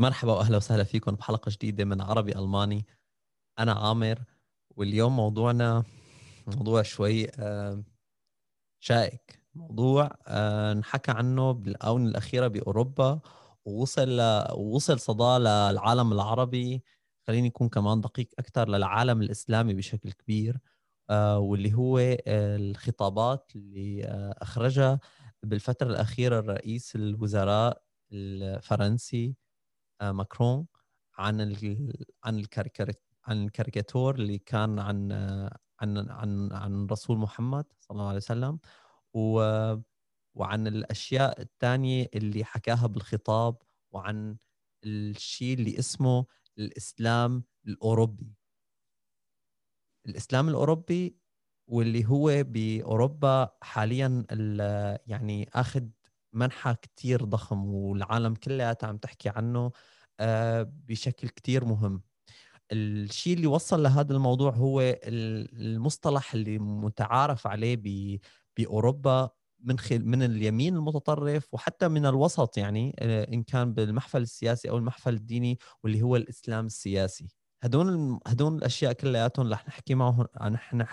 مرحبا وأهلا وسهلا فيكم بحلقة جديدة من عربي ألماني. أنا عامر واليوم موضوعنا موضوع شوي آه، شائك. موضوع آه، نحكى عنه بالآونة الأخيرة بأوروبا ووصل ووصل صدى للعالم العربي. خليني يكون كمان دقيق أكثر للعالم الإسلامي بشكل كبير آه، واللي هو الخطابات اللي أخرجها بالفترة الأخيرة الرئيس الوزراء الفرنسي آه، ماكرون عن ال عن الكاريكاتور عن الكاريكاتور اللي كان عن عن عن عن رسول محمد صلى الله عليه وسلم و وعن الأشياء الثانية اللي حكاها بالخطاب وعن الشيء اللي اسمه الإسلام الأوروبي. الإسلام الأوروبي واللي هو بأوروبا حاليا يعني آخذ منحى كتير ضخم والعالم كلياتها عم تحكي عنه آه، بشكل كتير مهم. الشيء اللي وصل لهذا الموضوع هو المصطلح اللي متعارف عليه بأوروبا من خل من اليمين المتطرف وحتى من الوسط يعني آه، إن كان بالمحفل السياسي أو المحفل الديني واللي هو الإسلام السياسي. هدول هدول الأشياء كلياتهم رح نحكي معهم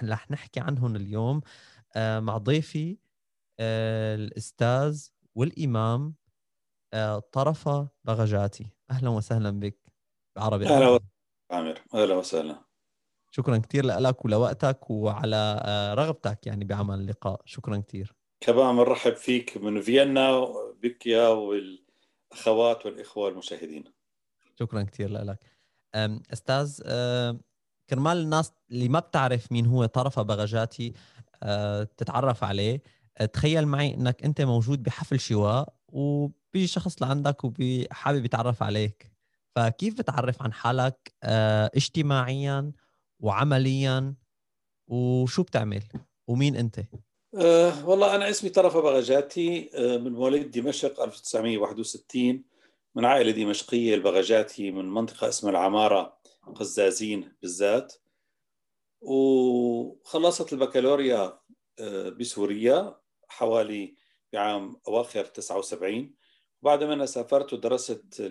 رح نحكي عنهم اليوم. آه، مع ضيفي الأستاذ والإمام طرفه بغجاتي. أهلا وسهلا بك بعربي أهلا وسهلا عامر أهلا وسهلا. شكرا كثير لك ولوقتك وعلى آه، رغبتك يعني بعمل اللقاء. شكرا كثير كمان بنرحب فيك من فيينا بك يا والأخوات والإخوة المشاهدين. شكرا كثير لك أستاذ كرمال الناس اللي ما بتعرف مين هو طرفه بغجاتي آه، تتعرف عليه. آه، تخيل معي إنك أنت موجود بحفل شواء و بيجي شخص لعندك وحابب يتعرف عليك. فكيف بتعرف عن حالك آه اجتماعيا وعمليا؟ وشو بتعمل؟ ومين أنت؟ أه والله أنا اسمي طرف بغجاتي أه من مواليد دمشق 1961 من عائلة دمشقية البغجاتي من منطقة اسمها العمارة قزازين بالذات. وخلصت البكالوريا أه بسوريا. حوالي بعام أواخر 79 بعد ما أنا سافرت ودرست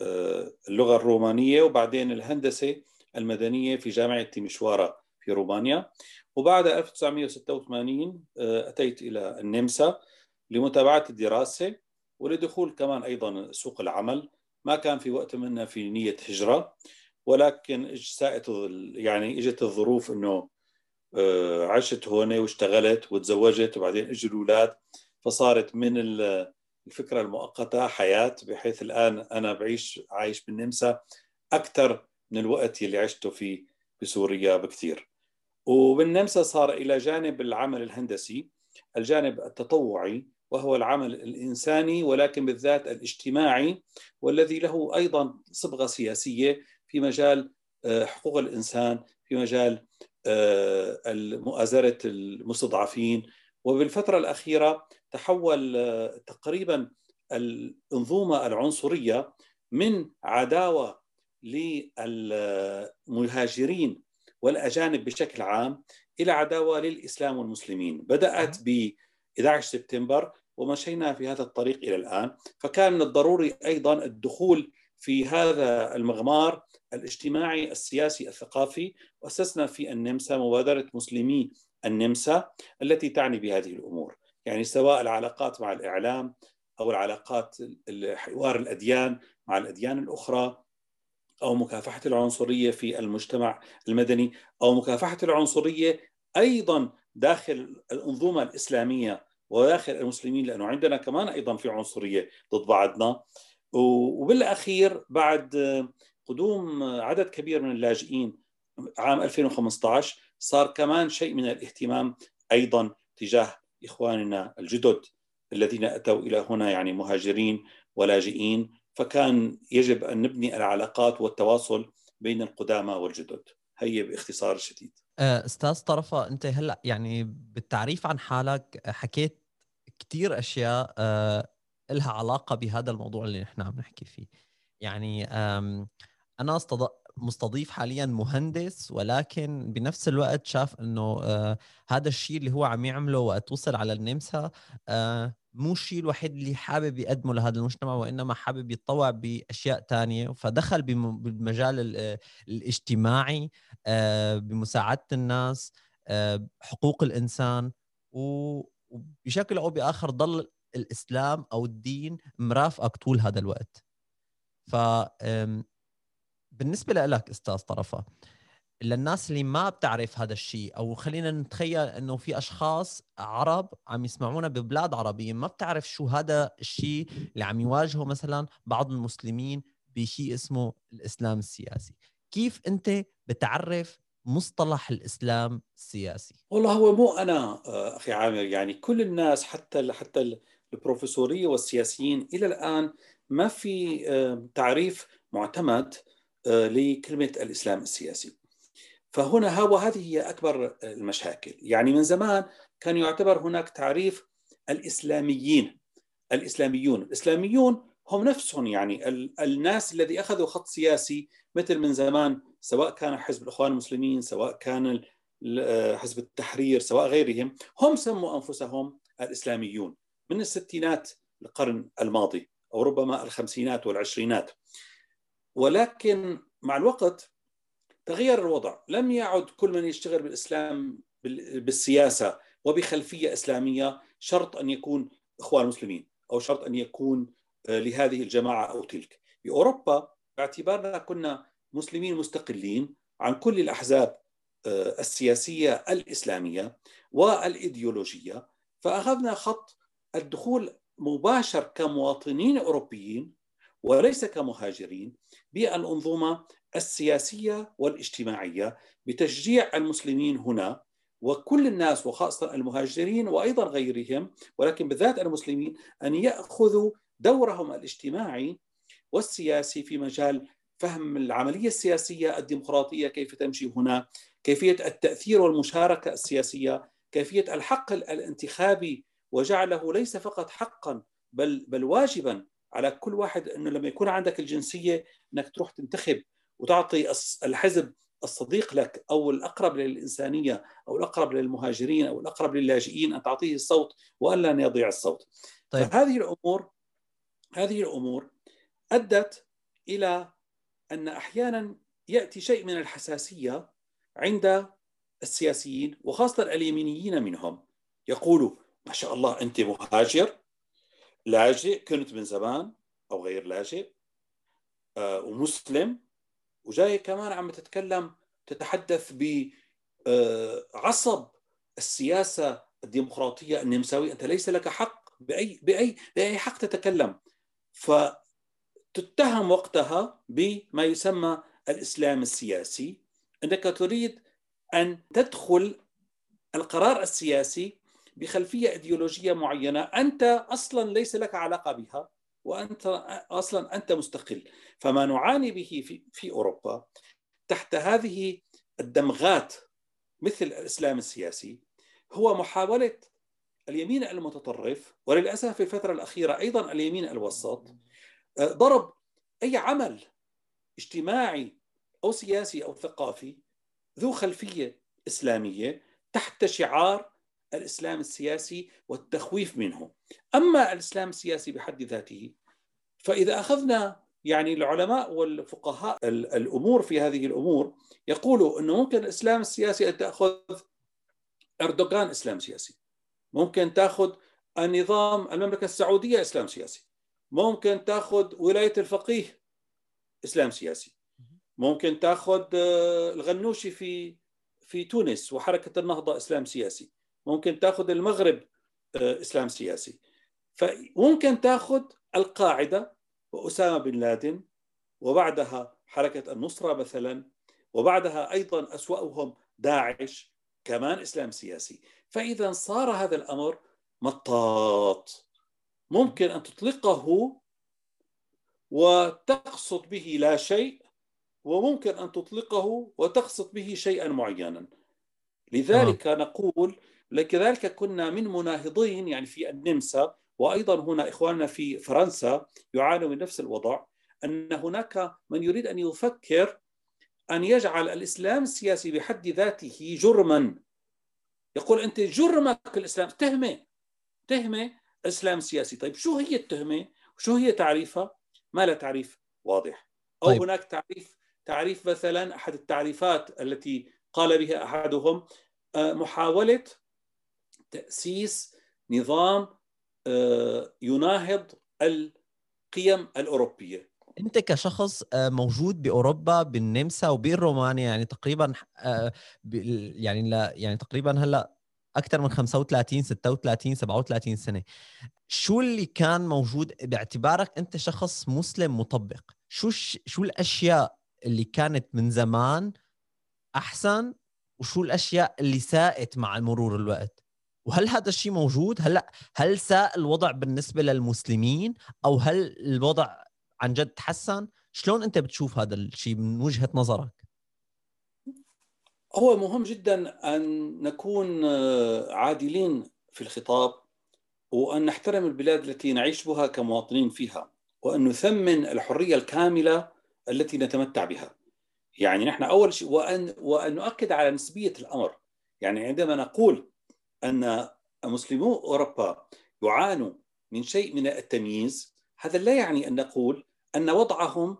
آه، اللغة الرومانية وبعدين الهندسة المدنية في جامعة تيمشوارا في رومانيا. وبعد 1986 آه، أتيت إلى النمسا لمتابعة الدراسة ولدخول كمان أيضا سوق العمل. ما كان في وقت منا في نية هجرة ولكن ساءت يعني إجت الظروف إنه عشت هون واشتغلت وتزوجت وبعدين اجوا الأولاد فصارت من الفكرة المؤقتة حياة بحيث الآن أنا بعيش عايش بالنمسا أكثر من الوقت اللي عشته فيه بسوريا بكثير. وبالنمسا صار إلى جانب العمل الهندسي الجانب التطوعي وهو العمل الإنساني ولكن بالذات الاجتماعي والذي له أيضا صبغة سياسية في مجال آه، حقوق الإنسان في مجال آه، مؤازرة المستضعفين. وبالفترة الأخيرة تحول آه، تقريبا الانظومه العنصرية من عداوة للمهاجرين والأجانب بشكل عام إلى عداوة للإسلام والمسلمين، بدأت ب 11 سبتمبر ومشينا في هذا الطريق إلى الآن، فكان من الضروري أيضا الدخول في هذا المغمار الاجتماعي السياسي الثقافي وأسسنا في النمسا مبادرة مسلمي النمسا التي تعني بهذه الأمور. يعني سواء العلاقات مع الإعلام أو العلاقات حوار الأديان مع الأديان الأخرى أو مكافحة العنصرية في المجتمع المدني أو مكافحة العنصرية أيضا داخل الأنظومة الإسلامية وداخل المسلمين لأنه عندنا كمان أيضا في عنصرية ضد بعضنا وبالأخير بعد قدوم عدد كبير من اللاجئين عام 2015 صار كمان شيء من الاهتمام أيضا تجاه إخواننا الجدد الذين أتوا إلى هنا يعني مهاجرين ولاجئين فكان يجب أن نبني العلاقات والتواصل بين القدامى والجدد. هي باختصار شديد. آه، أستاذ طرفة أنت هلأ يعني بالتعريف عن حالك حكيت كثير أشياء آه، لها علاقة بهذا الموضوع اللي نحن عم نحكي فيه. يعني أنا مستضيف حاليا مهندس ولكن بنفس الوقت شاف إنه آه هذا الشيء اللي هو عم يعمله وقت وصل على النمسا آه مو الشيء الوحيد اللي حابب يقدمه لهذا المجتمع وإنما حابب يتطوع بأشياء تانية. فدخل بالمجال الاجتماعي آه، بمساعدة الناس حقوق الإنسان وبشكل أو بآخر ضل الإسلام أو الدين مرافقك طول هذا الوقت. ف بالنسبة لك أستاذ طرفة للناس اللي ما بتعرف هذا الشيء أو خلينا نتخيل إنه في أشخاص عرب عم يسمعونا ببلاد عربية ما بتعرف شو هذا الشيء اللي عم يواجهه مثلا بعض المسلمين بشيء اسمه الإسلام السياسي. كيف أنت بتعرف مصطلح الإسلام السياسي؟ والله هو مو أنا أخي عامر يعني كل الناس حتى حتى البروفيسورية والسياسيين إلى الآن ما في آه، تعريف معتمد آه، لكلمة الإسلام السياسي. فهنا هو هذه هي أكبر المشاكل. يعني من زمان كان يعتبر هناك تعريف الإسلاميين الإسلاميون. الإسلاميون هم نفسهم يعني الناس الذي أخذوا خط سياسي مثل من زمان سواء كان حزب الإخوان المسلمين سواء كان حزب التحرير سواء غيرهم هم سموا أنفسهم الإسلاميون. من الستينات القرن الماضي أو ربما الخمسينات والعشرينات. ولكن مع الوقت تغير الوضع. لم يعد كل من يشتغل بالإسلام بالسياسة وبخلفية إسلامية شرط أن يكون إخوان مسلمين أو شرط أن يكون آه، لهذه الجماعة أو تلك. بأوروبا باعتبارنا كنا مسلمين مستقلين عن كل الأحزاب آه، السياسية الإسلامية والإيديولوجية فأخذنا خط الدخول مباشر كمواطنين أوروبيين وليس كمهاجرين بالأنظمة السياسية والاجتماعية بتشجيع المسلمين هنا وكل الناس وخاصة المهاجرين وأيضا غيرهم ولكن بالذات المسلمين أن يأخذوا دورهم الاجتماعي والسياسي في مجال فهم العملية السياسية الديمقراطية كيف تمشي هنا، كيفية التأثير والمشاركة السياسية، كيفية الحق الانتخابي وجعله ليس فقط حقا بل بل واجبا على كل واحد أنه لما يكون عندك الجنسية إنك تروح تنتخب وتعطي الحزب الصديق لك أو الأقرب للإنسانية أو الأقرب للمهاجرين أو الأقرب للاجئين أن تعطيه الصوت وألا أن يضيع الصوت. طيب. فهذه الأمور هذه الأمور أدت إلى أن أحيانا يأتي شيء من الحساسية عند السياسيين وخاصة اليمينيين منهم يقولوا ما شاء الله أنت مهاجر لاجئ كنت من زمان أو غير لاجئ آه، ومسلم وجاي كمان عم تتكلم تتحدث بعصب آه، السياسة الديمقراطية النمساوية أنت ليس لك حق بأي, بأي, بأي حق تتكلم. فتتهم وقتها بما يسمى الإسلام السياسي أنك تريد أن تدخل القرار السياسي بخلفية إيديولوجية معينة أنت أصلا ليس لك علاقة بها وأنت أصلا أنت مستقل. فما نعاني به في في أوروبا تحت هذه الدمغات مثل الإسلام السياسي هو محاولة اليمين المتطرف وللأسف في الفترة الأخيرة أيضا اليمين الوسط ضرب أي عمل اجتماعي أو سياسي أو ثقافي ذو خلفية إسلامية تحت شعار الإسلام السياسي والتخويف منه. أما الإسلام السياسي بحد ذاته فإذا أخذنا يعني العلماء والفقهاء الأمور في هذه الأمور يقولوا إنه ممكن الإسلام السياسي أن تأخذ أردوغان إسلام سياسي. ممكن تأخذ النظام المملكة السعودية إسلام سياسي. ممكن تأخذ ولاية الفقيه إسلام سياسي. ممكن تأخذ آه، الغنوشي في في تونس وحركة النهضة إسلام سياسي. ممكن تاخذ المغرب آه، إسلام سياسي. فممكن تاخذ القاعدة وأسامة بن لادن وبعدها حركة النصرة مثلا وبعدها أيضا أسوأهم داعش كمان إسلام سياسي. فإذا صار هذا الأمر مطاط. ممكن أن تطلقه وتقصد به لا شيء وممكن أن تطلقه وتقصد به شيئا معينا. لذلك آه. نقول لذلك كنا من مناهضين يعني في النمسا وأيضا هنا إخواننا في فرنسا يعانوا من نفس الوضع أن هناك من يريد أن يفكر أن يجعل الإسلام السياسي بحد ذاته جرما. يقول أنت جرمك الإسلام تهمة تهمة اسلام سياسي طيب شو هي التهمة؟ وشو هي تعريفها؟ ما لها تعريف واضح. أو طيب. هناك تعريف تعريف مثلا أحد التعريفات التي قال بها أحدهم آه، محاولة تأسيس نظام آه، يناهض القيم الأوروبية. أنت كشخص آه، موجود بأوروبا بالنمسا وبالرومانيا يعني تقريبا يعني لا يعني تقريبا هلأ أكثر من 35 36 37 سنة. شو اللي كان موجود باعتبارك أنت شخص مسلم مطبق؟ شو شو الأشياء اللي كانت من زمان أحسن وشو الأشياء اللي ساءت مع مرور الوقت؟ وهل هذا الشيء موجود هلا هل ساء الوضع بالنسبة للمسلمين أو هل الوضع عن جد تحسن شلون أنت بتشوف هذا الشيء من وجهة نظرك هو مهم جدا أن نكون آه، عادلين في الخطاب وأن نحترم البلاد التي نعيش بها كمواطنين فيها وأن نثمن الحرية الكاملة التي نتمتع بها. يعني نحن أول شيء وأن وأن نؤكد على نسبية الأمر. يعني عندما نقول أن مسلمو أوروبا يعانوا من شيء من التمييز. هذا لا يعني أن نقول أن وضعهم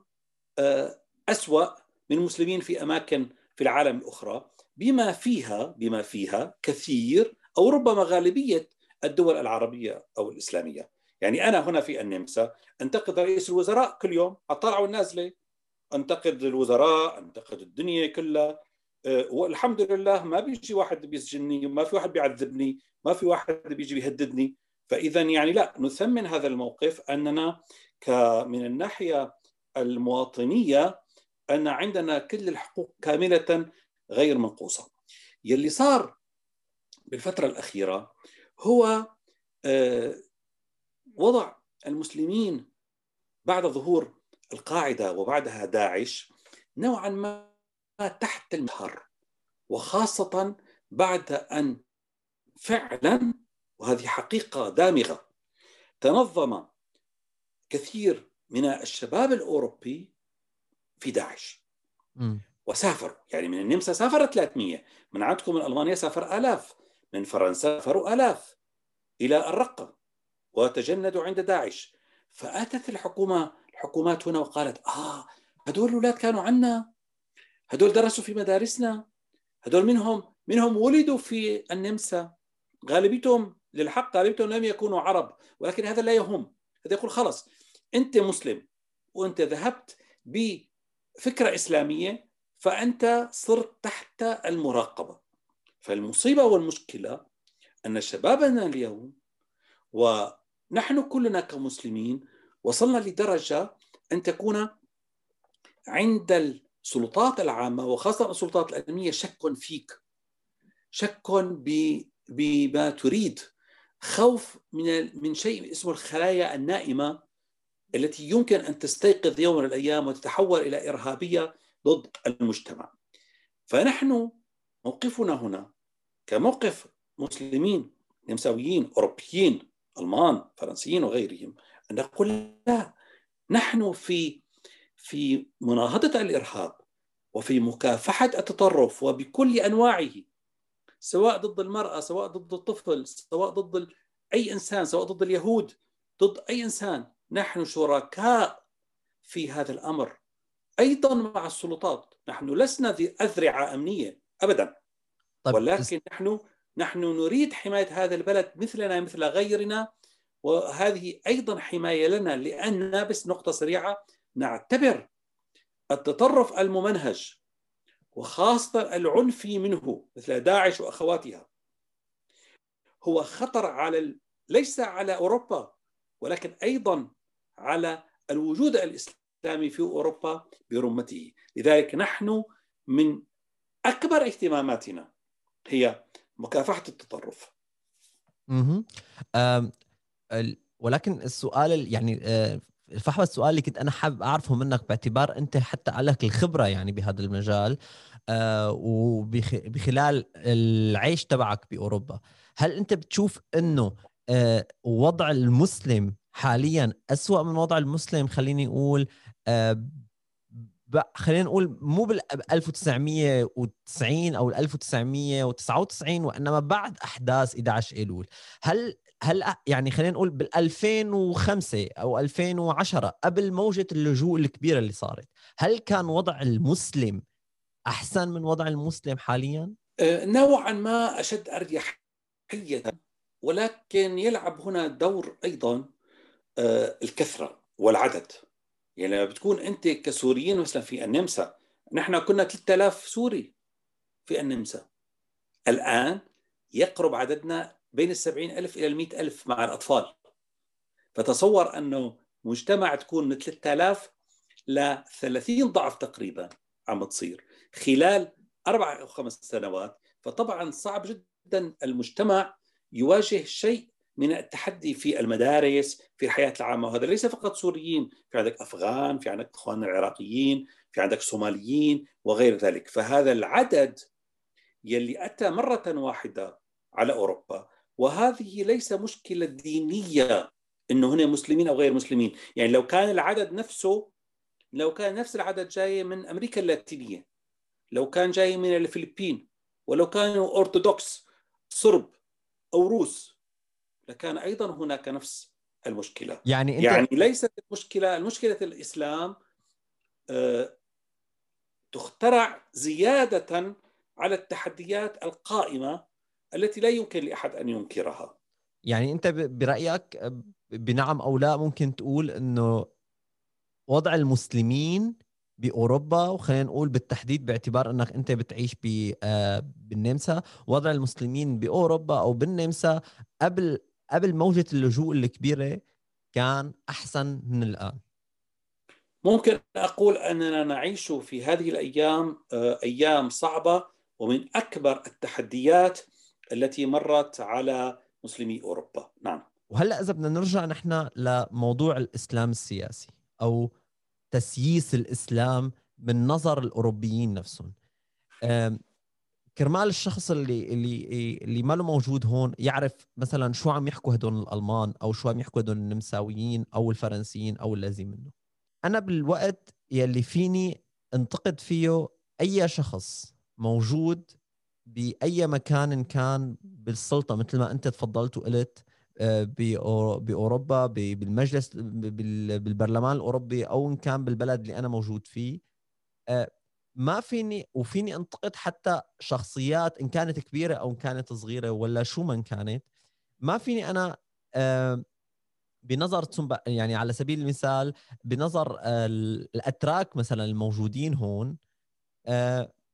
آه، أسوأ من المسلمين في أماكن في العالم الأخرى. بما فيها بما فيها كثير أو ربما غالبية الدول العربية أو الإسلامية. يعني أنا هنا في النمسا أنتقد رئيس الوزراء كل يوم. اطلع والنازلة. أنتقد الوزراء أنتقد الدنيا كلها. والحمد لله ما بيجي واحد بيسجنني ما في واحد بيعذبني ما في واحد بيجي بيهددني. فإذا يعني لا نثمن هذا الموقف أننا من الناحية المواطنية أن عندنا كل الحقوق كاملة غير منقوصة. يلي صار بالفترة الأخيرة هو آه، وضع المسلمين بعد ظهور القاعدة وبعدها داعش نوعا ما تحت المهر وخاصة بعد أن فعلا وهذه حقيقة دامغة تنظم كثير من الشباب الأوروبي في داعش م. وسافروا يعني من النمسا سافر 300 من عندكم من ألمانيا سافر آلاف من فرنسا سافروا آلاف إلى الرقة وتجندوا عند داعش فأتت الحكومة الحكومات هنا وقالت آه هدول الأولاد كانوا عنا هدول درسوا في مدارسنا. هدول منهم منهم ولدوا في النمسا. غالبيتهم للحق غالبيتهم لم يكونوا عرب ولكن هذا لا يهم. هذا يقول خلص أنت مسلم وأنت ذهبت بفكرة إسلامية فأنت صرت تحت المراقبة. فالمصيبة والمشكلة أن شبابنا اليوم ونحن كلنا كمسلمين وصلنا لدرجة أن تكون عند السلطات العامة وخاصة السلطات الأمنية شك فيك. شك بما تريد. خوف من من شيء اسمه الخلايا النائمة التي يمكن أن تستيقظ يوم من الأيام وتتحول إلى إرهابية ضد المجتمع. فنحن موقفنا هنا كموقف مسلمين نمساويين أوروبيين ألمان فرنسيين وغيرهم أن نقول لا نحن في في مناهضة الإرهاب وفي مكافحة التطرف وبكل أنواعه سواء ضد المرأة سواء ضد الطفل سواء ضد أي إنسان سواء ضد اليهود ضد أي إنسان. نحن شركاء في هذا الأمر. أيضا مع السلطات. نحن لسنا ذي أذرعة أمنية ابدا. طيب ولكن نحن نحن نريد حماية هذا البلد مثلنا مثل غيرنا. وهذه أيضا حماية لنا لأن بس نقطة سريعة. نعتبر التطرف الممنهج وخاصة العنفي منه مثل داعش وأخواتها هو خطر على ليس على أوروبا ولكن أيضا على الوجود الإسلامي في أوروبا برمته. لذلك نحن من أكبر اهتماماتنا هي مكافحة التطرف. ولكن السؤال يعني آه، فحوى السؤال اللي كنت أنا حابب أعرفه منك باعتبار أنت حتى عليك الخبرة يعني بهذا المجال آه، وبخلال العيش تبعك بأوروبا. هل أنت بتشوف إنه آه، وضع المسلم حاليا أسوأ من وضع المسلم؟ خليني أقول آه، خلينا نقول مو بال 1990 أو 1999 وإنما بعد أحداث 11 ايلول هل هل يعني خلينا نقول بال 2005 أو 2010 قبل موجة اللجوء الكبيرة اللي صارت هل كان وضع المسلم أحسن من وضع المسلم حاليا؟ آه، نوعا ما أشد أريحية ولكن يلعب هنا دور أيضا آه، الكثرة والعدد. يعني لما بتكون أنت كسوريين مثلا في النمسا نحن كنا 3000 سوري في النمسا. الآن يقرب عددنا بين السبعين ألف إلى المئة ألف مع الأطفال. فتصور أنه مجتمع تكون من 3000 ل 30 ضعف تقريبا عم تصير خلال أربع أو خمس سنوات. فطبعا صعب جدا المجتمع يواجه شيء من التحدي في المدارس في الحياة العامة. وهذا ليس فقط سوريين في عندك أفغان في عندك أخواننا العراقيين في عندك صوماليين وغير ذلك. فهذا العدد يلي أتى مرة واحدة على أوروبا وهذه ليس مشكلة دينية إنه هنا مسلمين أو غير مسلمين. يعني لو كان العدد نفسه لو كان نفس العدد جاي من أمريكا اللاتينية لو كان جاي من الفلبين ولو كانوا ارثوذكس صرب أو روس لكان أيضا هناك نفس المشكلة. يعني أنت... يعني ليست المشكلة المشكلة الإسلام آه، تخترع زيادة على التحديات القائمة التي لا يمكن لأحد أن ينكرها. يعني أنت برأيك بنعم أو لا ممكن تقول إنه وضع المسلمين بأوروبا وخلينا نقول بالتحديد باعتبار إنك أنت بتعيش آه، بالنمسا وضع المسلمين بأوروبا أو بالنمسا قبل قبل موجة اللجوء الكبيرة كان أحسن من الآن. ممكن أقول أننا نعيش في هذه الأيام آه، أيام صعبة ومن أكبر التحديات التي مرت على مسلمي أوروبا. نعم. وهلأ إذا بدنا نرجع نحن لموضوع الإسلام السياسي أو تسييس الإسلام من نظر الأوروبيين نفسهم. كرمال الشخص اللي اللي اللي ما له موجود هون يعرف مثلا شو عم يحكوا هدول الألمان أو شو عم يحكوا هدول النمساويين أو الفرنسيين أو الذي منه أنا بالوقت يلي فيني انتقد فيه أي شخص موجود بأي مكان كان بالسلطة مثل ما أنت تفضلت وقلت آه، بأوروبا بالمجلس بالبرلمان الأوروبي أو إن كان بالبلد اللي أنا موجود فيه. آه، ما فيني وفيني أنتقد حتى شخصيات إن كانت كبيرة أو إن كانت صغيرة ولا شو من كانت. ما فيني أنا آه، بنظر يعني على سبيل المثال بنظر الأتراك مثلا الموجودين هون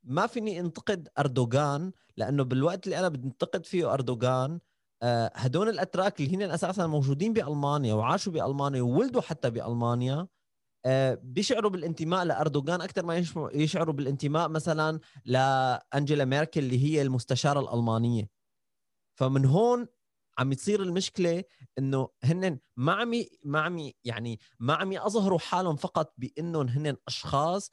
ما فيني انتقد أردوغان لأنه بالوقت اللي أنا بنتقد فيه أردوغان آه، هدول الأتراك اللي هن أساسا موجودين بألمانيا وعاشوا بألمانيا وولدوا حتى بألمانيا آه، بيشعروا بالانتماء لأردوغان أكثر ما يشعروا بالانتماء مثلا لأنجيلا ميركل اللي هي المستشارة الألمانية. فمن هون عم يصير المشكلة إنه هن ما عم ما عم يعني ما عم يظهروا حالهم فقط بإنهم هن أشخاص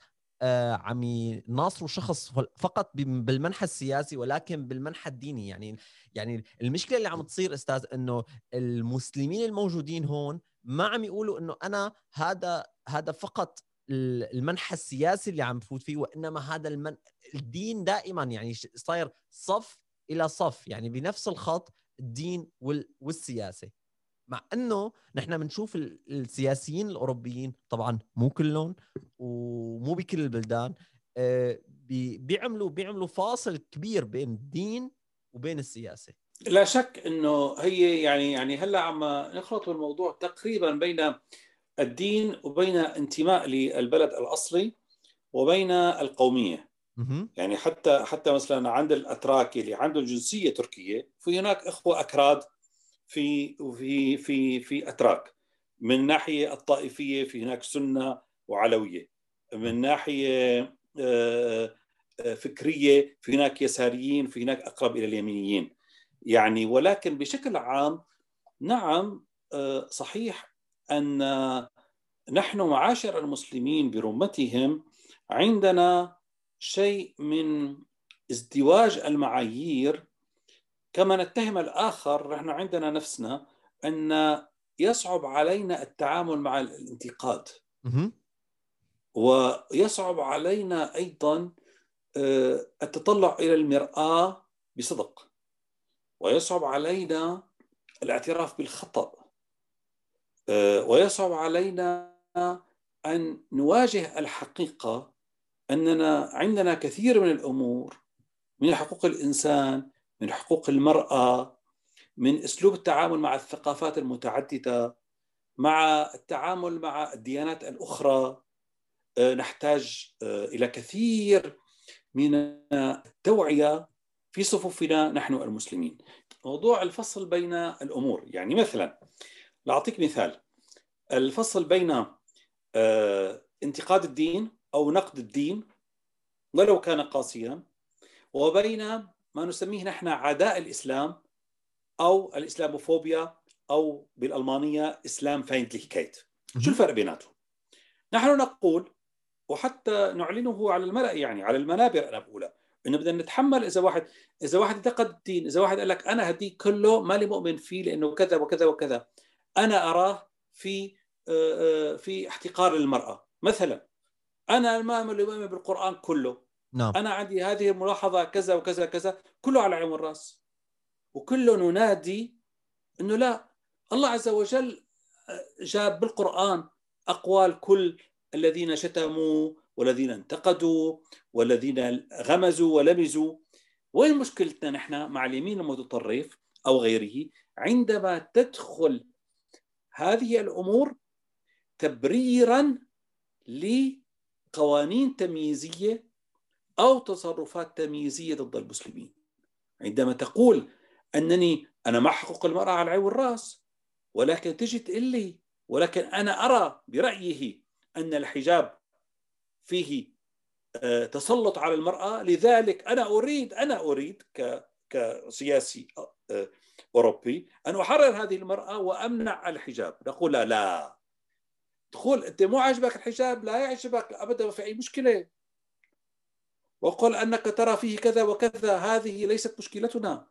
عم يناصروا شخص فقط بالمنحى السياسي ولكن بالمنحى الديني. يعني يعني المشكلة اللي عم تصير أستاذ إنه المسلمين الموجودين هون ما عم يقولوا إنه أنا هذا هذا فقط المنحى السياسي اللي عم بفوت فيه وإنما هذا المن... الدين دائما يعني صاير صف إلى صف. يعني بنفس الخط الدين وال... والسياسة. مع إنه نحن بنشوف السياسيين الأوروبيين طبعا مو كلهم ومو بكل البلدان آه، بيعملوا بيعملوا فاصل كبير بين الدين وبين السياسة. لا شك إنه هي يعني يعني هلأ عم نخلط بالموضوع تقريبا بين الدين وبين انتماء للبلد الأصلي وبين القومية. يعني حتى حتى مثلا عند الأتراك اللي عندهم جنسية تركية في هناك إخوة أكراد في في في في أتراك. من ناحية الطائفية في هناك سنة وعلوية. من ناحية آه، آه، فكرية في هناك يساريين في هناك أقرب إلى اليمينيين. يعني ولكن بشكل عام نعم آه، صحيح أن نحن معاشر المسلمين برمتهم عندنا شيء من ازدواج المعايير كما نتهم الآخر نحن عندنا نفسنا أن يصعب علينا التعامل مع الانتقاد. ويصعب علينا أيضا آه، التطلع إلى المرآة بصدق. ويصعب علينا الاعتراف بالخطأ. آه، ويصعب علينا أن نواجه الحقيقة أننا عندنا كثير من الأمور من حقوق الإنسان من حقوق المرأة من أسلوب التعامل مع الثقافات المتعددة مع التعامل مع الديانات الأخرى. آه، نحتاج آه، إلى كثير من التوعية في صفوفنا نحن المسلمين. موضوع الفصل بين الأمور يعني مثلا لأعطيك مثال. الفصل بين آه، انتقاد الدين أو نقد الدين ولو كان قاسيا وبين ما نسميه نحن عداء الإسلام أو الإسلاموفوبيا أو بالألمانية إسلام فايندليكيت. شو الفرق بيناتهم؟ نحن نقول وحتى نعلنه على الملأ يعني على المنابر أنا بقولها إنه بدنا نتحمل إذا واحد إذا واحد انتقد الدين إذا واحد قال لك أنا هديك كله مالي مؤمن فيه لأنه كذا وكذا وكذا أنا أراه في آه، آه، في احتقار للمرأة. مثلا أنا ما مؤمن بالقرآن كله. نعم. أنا عندي هذه الملاحظة كذا وكذا كذا كله على عين والراس وكله ننادي إنه لا الله عز وجل آه، جاب بالقرآن أقوال كل الذين شتموا والذين انتقدوا والذين غمزوا ولمزوا. وين مشكلتنا نحن مع اليمين المتطرف أو غيره؟ عندما تدخل هذه الأمور تبريرا لقوانين تمييزية أو تصرفات تمييزية ضد المسلمين. عندما تقول أنني أنا مع حقوق المرأة على العين والراس ولكن تجي تقول لي ولكن أنا أرى برأيه أن الحجاب فيه آه، تسلط على المرأة لذلك أنا أريد أنا أريد كسياسي آه، أوروبي أن أحرر هذه المرأة وأمنع الحجاب. نقول لا لا. تقول أنت مو عاجبك الحجاب لا يعجبك ابدا ما في أي مشكلة. وقل أنك ترى فيه كذا وكذا هذه ليست مشكلتنا.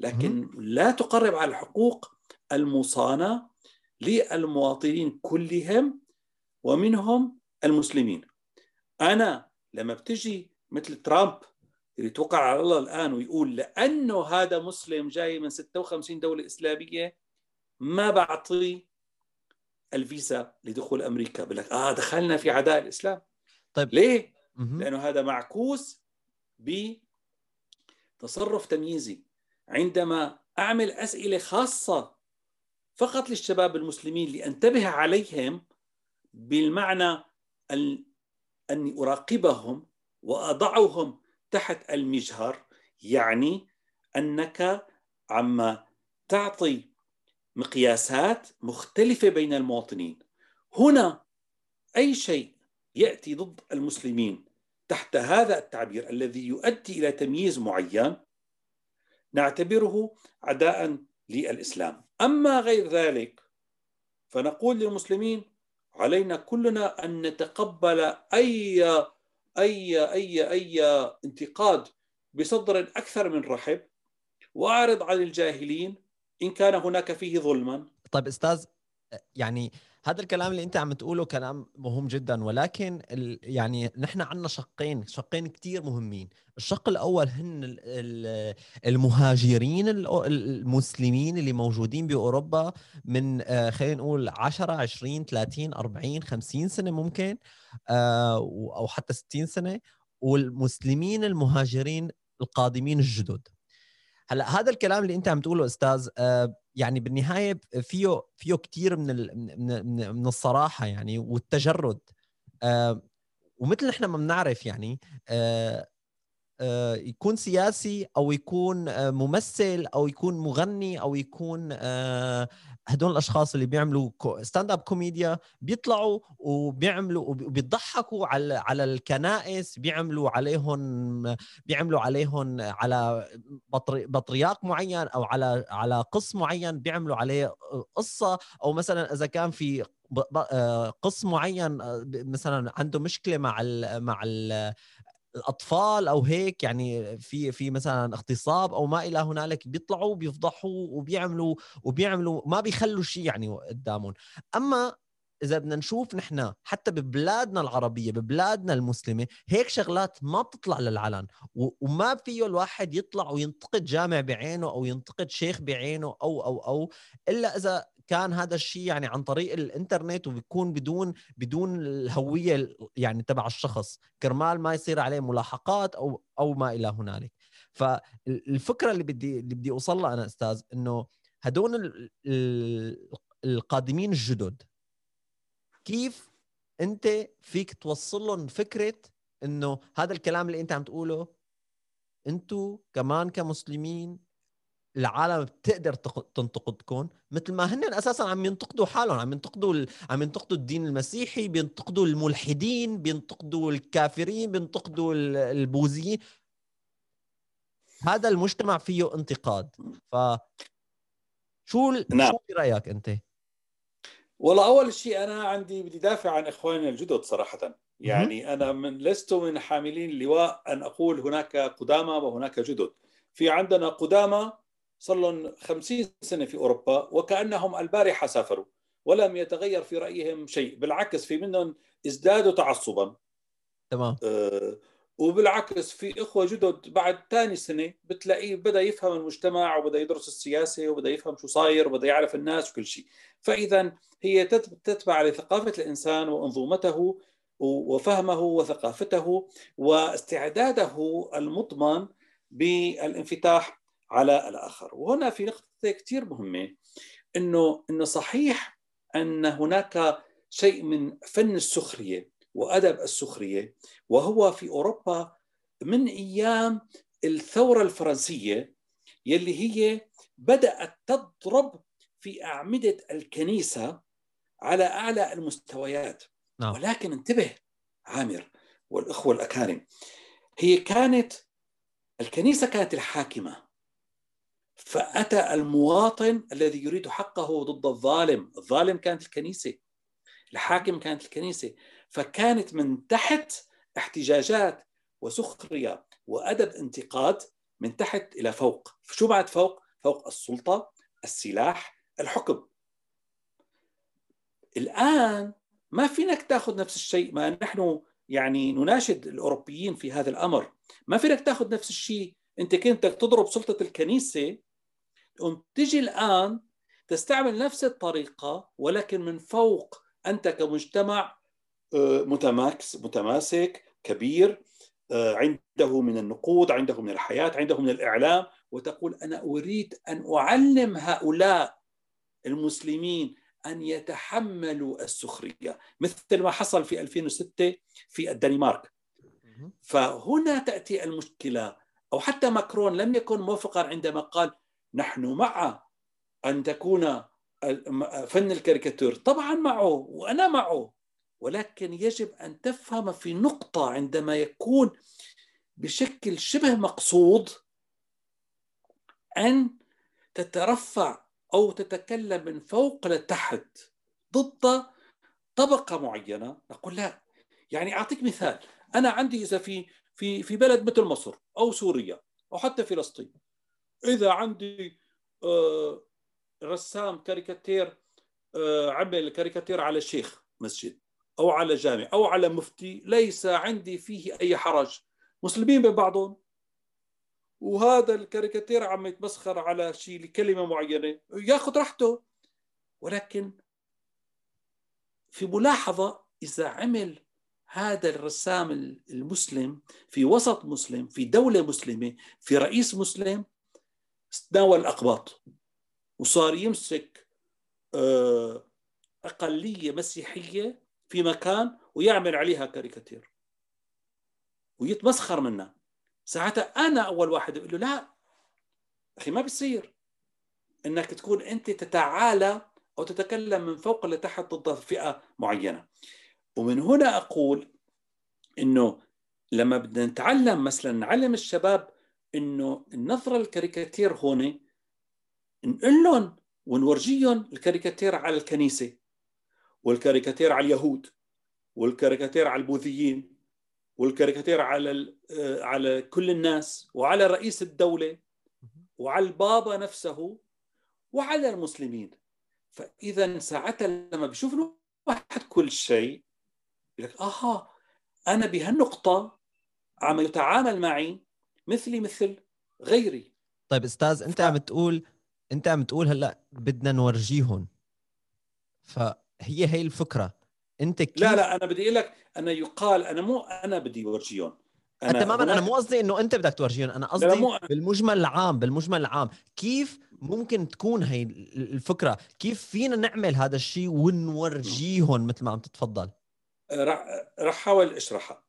لكن لا تقرب على الحقوق المصانة للمواطنين كلهم ومنهم المسلمين. أنا لما بتجي مثل ترامب اللي توقع على الله الآن ويقول لأنه هذا مسلم جاي من 56 دولة إسلامية ما بعطيه الفيزا لدخول أمريكا. بقول لك آه دخلنا في عداء الإسلام. طيب. ليه؟ لأنه هذا معكوس بتصرف تمييزي. عندما أعمل أسئلة خاصة فقط للشباب المسلمين لأنتبه عليهم بالمعنى أني أراقبهم وأضعهم تحت المجهر يعني أنك عما تعطي مقياسات مختلفة بين المواطنين. هنا أي شيء يأتي ضد المسلمين تحت هذا التعبير الذي يؤدي إلى تمييز معين نعتبره عداء للإسلام. أما غير ذلك فنقول للمسلمين علينا كلنا أن نتقبل أي أي أي أي انتقاد بصدر أكثر من رحب وأعرض عن الجاهلين إن كان هناك فيه ظلما. طيب أستاذ يعني هذا الكلام اللي انت عم تقوله كلام مهم جدا ولكن يعني نحن عندنا شقين شقين كثير مهمين. الشق الأول هن المهاجرين المسلمين اللي موجودين بأوروبا من آه، خلينا نقول 10 20 30 40 50 سنة ممكن آه، أو حتى 60 سنة والمسلمين المهاجرين القادمين الجدد. هلا هذا الكلام اللي انت عم تقوله أستاذ آه، يعني بالنهاية فيه فيه كثير من من من الصراحة يعني والتجرد. آه، ومثل نحن ما بنعرف يعني آه، يكون سياسي أو يكون آه، ممثل أو يكون مغني أو يكون آه، هدول الأشخاص اللي بيعملوا stand up كوميديا بيطلعوا وبيعملوا وبيضحكوا على على الكنائس بيعملوا عليهم بيعملوا عليهم على بطرياك معين أو على على قص معين بيعملوا عليه قصة. أو مثلا إذا كان في قص معين مثلا عنده مشكلة مع ال مع ال الأطفال أو هيك يعني في في مثلا اغتصاب أو ما إلى هنالك بيطلعوا بيفضحوا وبيعملوا وبيعملوا ما بيخلوا شيء يعني قدامهم. أما إذا بدنا نشوف نحن حتى ببلادنا العربية ببلادنا المسلمة هيك شغلات ما بتطلع للعلن. وما فيه الواحد يطلع وينتقد جامع بعينه أو ينتقد شيخ بعينه أو أو أو إلا إذا كان هذا الشيء يعني عن طريق الإنترنت وبيكون بدون بدون الهوية يعني تبع الشخص. كرمال ما يصير عليه ملاحقات أو أو ما إلى هنالك. فالفكرة اللي بدي اللي بدي أوصل لها أنا أستاذ إنه هدول القادمين الجدد كيف أنت فيك توصل لهم فكرة إنه هذا الكلام اللي أنت عم تقوله أنتم كمان كمسلمين العالم بتقدر تنتقدكم مثل ما هن أساسا عم ينتقدوا حالهم عم ينتقدوا ال... عم ينتقدوا الدين المسيحي بينتقدوا الملحدين بينتقدوا الكافرين بينتقدوا البوذيين. هذا المجتمع فيه انتقاد. ف شو نعم. شو برايك أنت؟ والله أول شيء أنا عندي بدي دافع عن اخواننا الجدد صراحة. يعني أنا من لست من حاملين اللواء أن أقول هناك قدامى وهناك جدد. في عندنا قدامى صار لهم 50 سنة في أوروبا وكأنهم البارحة سافروا ولم يتغير في رأيهم شيء بالعكس في منهم ازدادوا تعصبا. تمام. آه وبالعكس في إخوة جدد بعد ثاني سنة بتلاقيه بدأ يفهم المجتمع وبدأ يدرس السياسة وبدأ يفهم شو صاير وبدأ يعرف الناس وكل شيء. فاذا هي تتبع لثقافة الإنسان وانظومته وفهمه وثقافته واستعداده المضمن بالانفتاح على الآخر. وهنا في نقطة كثير مهمة إنه إنه صحيح أن هناك شيء من فن السخرية وأدب السخرية وهو في أوروبا من أيام الثورة الفرنسية يلي هي بدأت تضرب في أعمدة الكنيسة على أعلى المستويات. نعم. ولكن انتبه عامر والأخوة الأكارم هي كانت الكنيسة كانت الحاكمة. فأتى المواطن الذي يريد حقه ضد الظالم. الظالم كانت الكنيسة الحاكم كانت الكنيسة. فكانت من تحت احتجاجات وسخرية وأدب انتقاد من تحت إلى فوق. شو بعد فوق؟ فوق السلطة السلاح الحكم. الآن ما فينك تأخذ نفس الشيء. ما نحن يعني نناشد الأوروبيين في هذا الأمر. ما فينك تأخذ نفس الشيء. أنت كنت تضرب سلطة الكنيسة تقوم تجي الآن تستعمل نفس الطريقة ولكن من فوق أنت كمجتمع آه، متماكس متماسك كبير آه، عنده من النقود عنده من الحياة عنده من الإعلام وتقول أنا أريد أن أعلم هؤلاء المسلمين أن يتحملوا السخرية مثل ما حصل في 2006 في الدنمارك. فهنا تأتي المشكلة أو حتى ماكرون لم يكن موافقا عندما قال نحن مع أن تكون فن الكاريكاتير طبعا معه وأنا معه. ولكن يجب أن تفهم في نقطة عندما يكون بشكل شبه مقصود أن تترفع أو تتكلم من فوق لتحت ضد طبقة معينة. نقول لا. يعني أعطيك مثال. أنا عندي إذا في في في بلد مثل مصر أو سوريا أو حتى فلسطين. إذا عندي آه، رسام كاريكاتير آه، عمل كاريكاتير على شيخ مسجد أو على جامع أو على مفتي ليس عندي فيه أي حرج. مسلمين بين بعضهم. وهذا الكاريكاتير عم يتمسخر على شيء لكلمة معينة. ياخذ راحته. ولكن في ملاحظة إذا عمل هذا الرسام المسلم في وسط مسلم في دولة مسلمة في رئيس مسلم تناول الأقباط. وصار يمسك آه، أقلية مسيحية في مكان ويعمل عليها كاريكاتير. ويتمسخر منها. ساعتها أنا أول واحد بقول له لا أخي ما بيصير. إنك تكون أنت تتعالى أو تتكلم من فوق لتحت ضد فئة معينة. ومن هنا أقول إنه لما بدنا نتعلم مثلا نعلم الشباب إنه النظره الكاريكاتير هون نقول لهم ونورجيهم الكاريكاتير على الكنيسة والكاريكاتير على اليهود والكاريكاتير على البوذيين والكاريكاتير على آه، على كل الناس وعلى رئيس الدولة وعلى البابا نفسه وعلى المسلمين. فإذا ساعتها لما بيشوفوا واحد كل شيء يقول لك أها أنا بهالنقطة عم يتعامل معي مثلي مثل غيري. طيب أستاذ أنت ف... عم تقول أنت عم تقول هلأ بدنا نورجيهم. فهي هي الفكرة. أنت كيف لا لا أنا بدي أقول لك أنا يقال أنا مو أنا بدي اورجيهم أنا تماما أنا مو قصدي إنه أنت بدك تورجيهم. أنا قصدي مو... بالمجمل العام بالمجمل العام. كيف ممكن تكون هي الفكرة؟ كيف فينا نعمل هذا الشيء ونورجيهم مثل ما عم تتفضل؟ راح راح احاول أشرحها.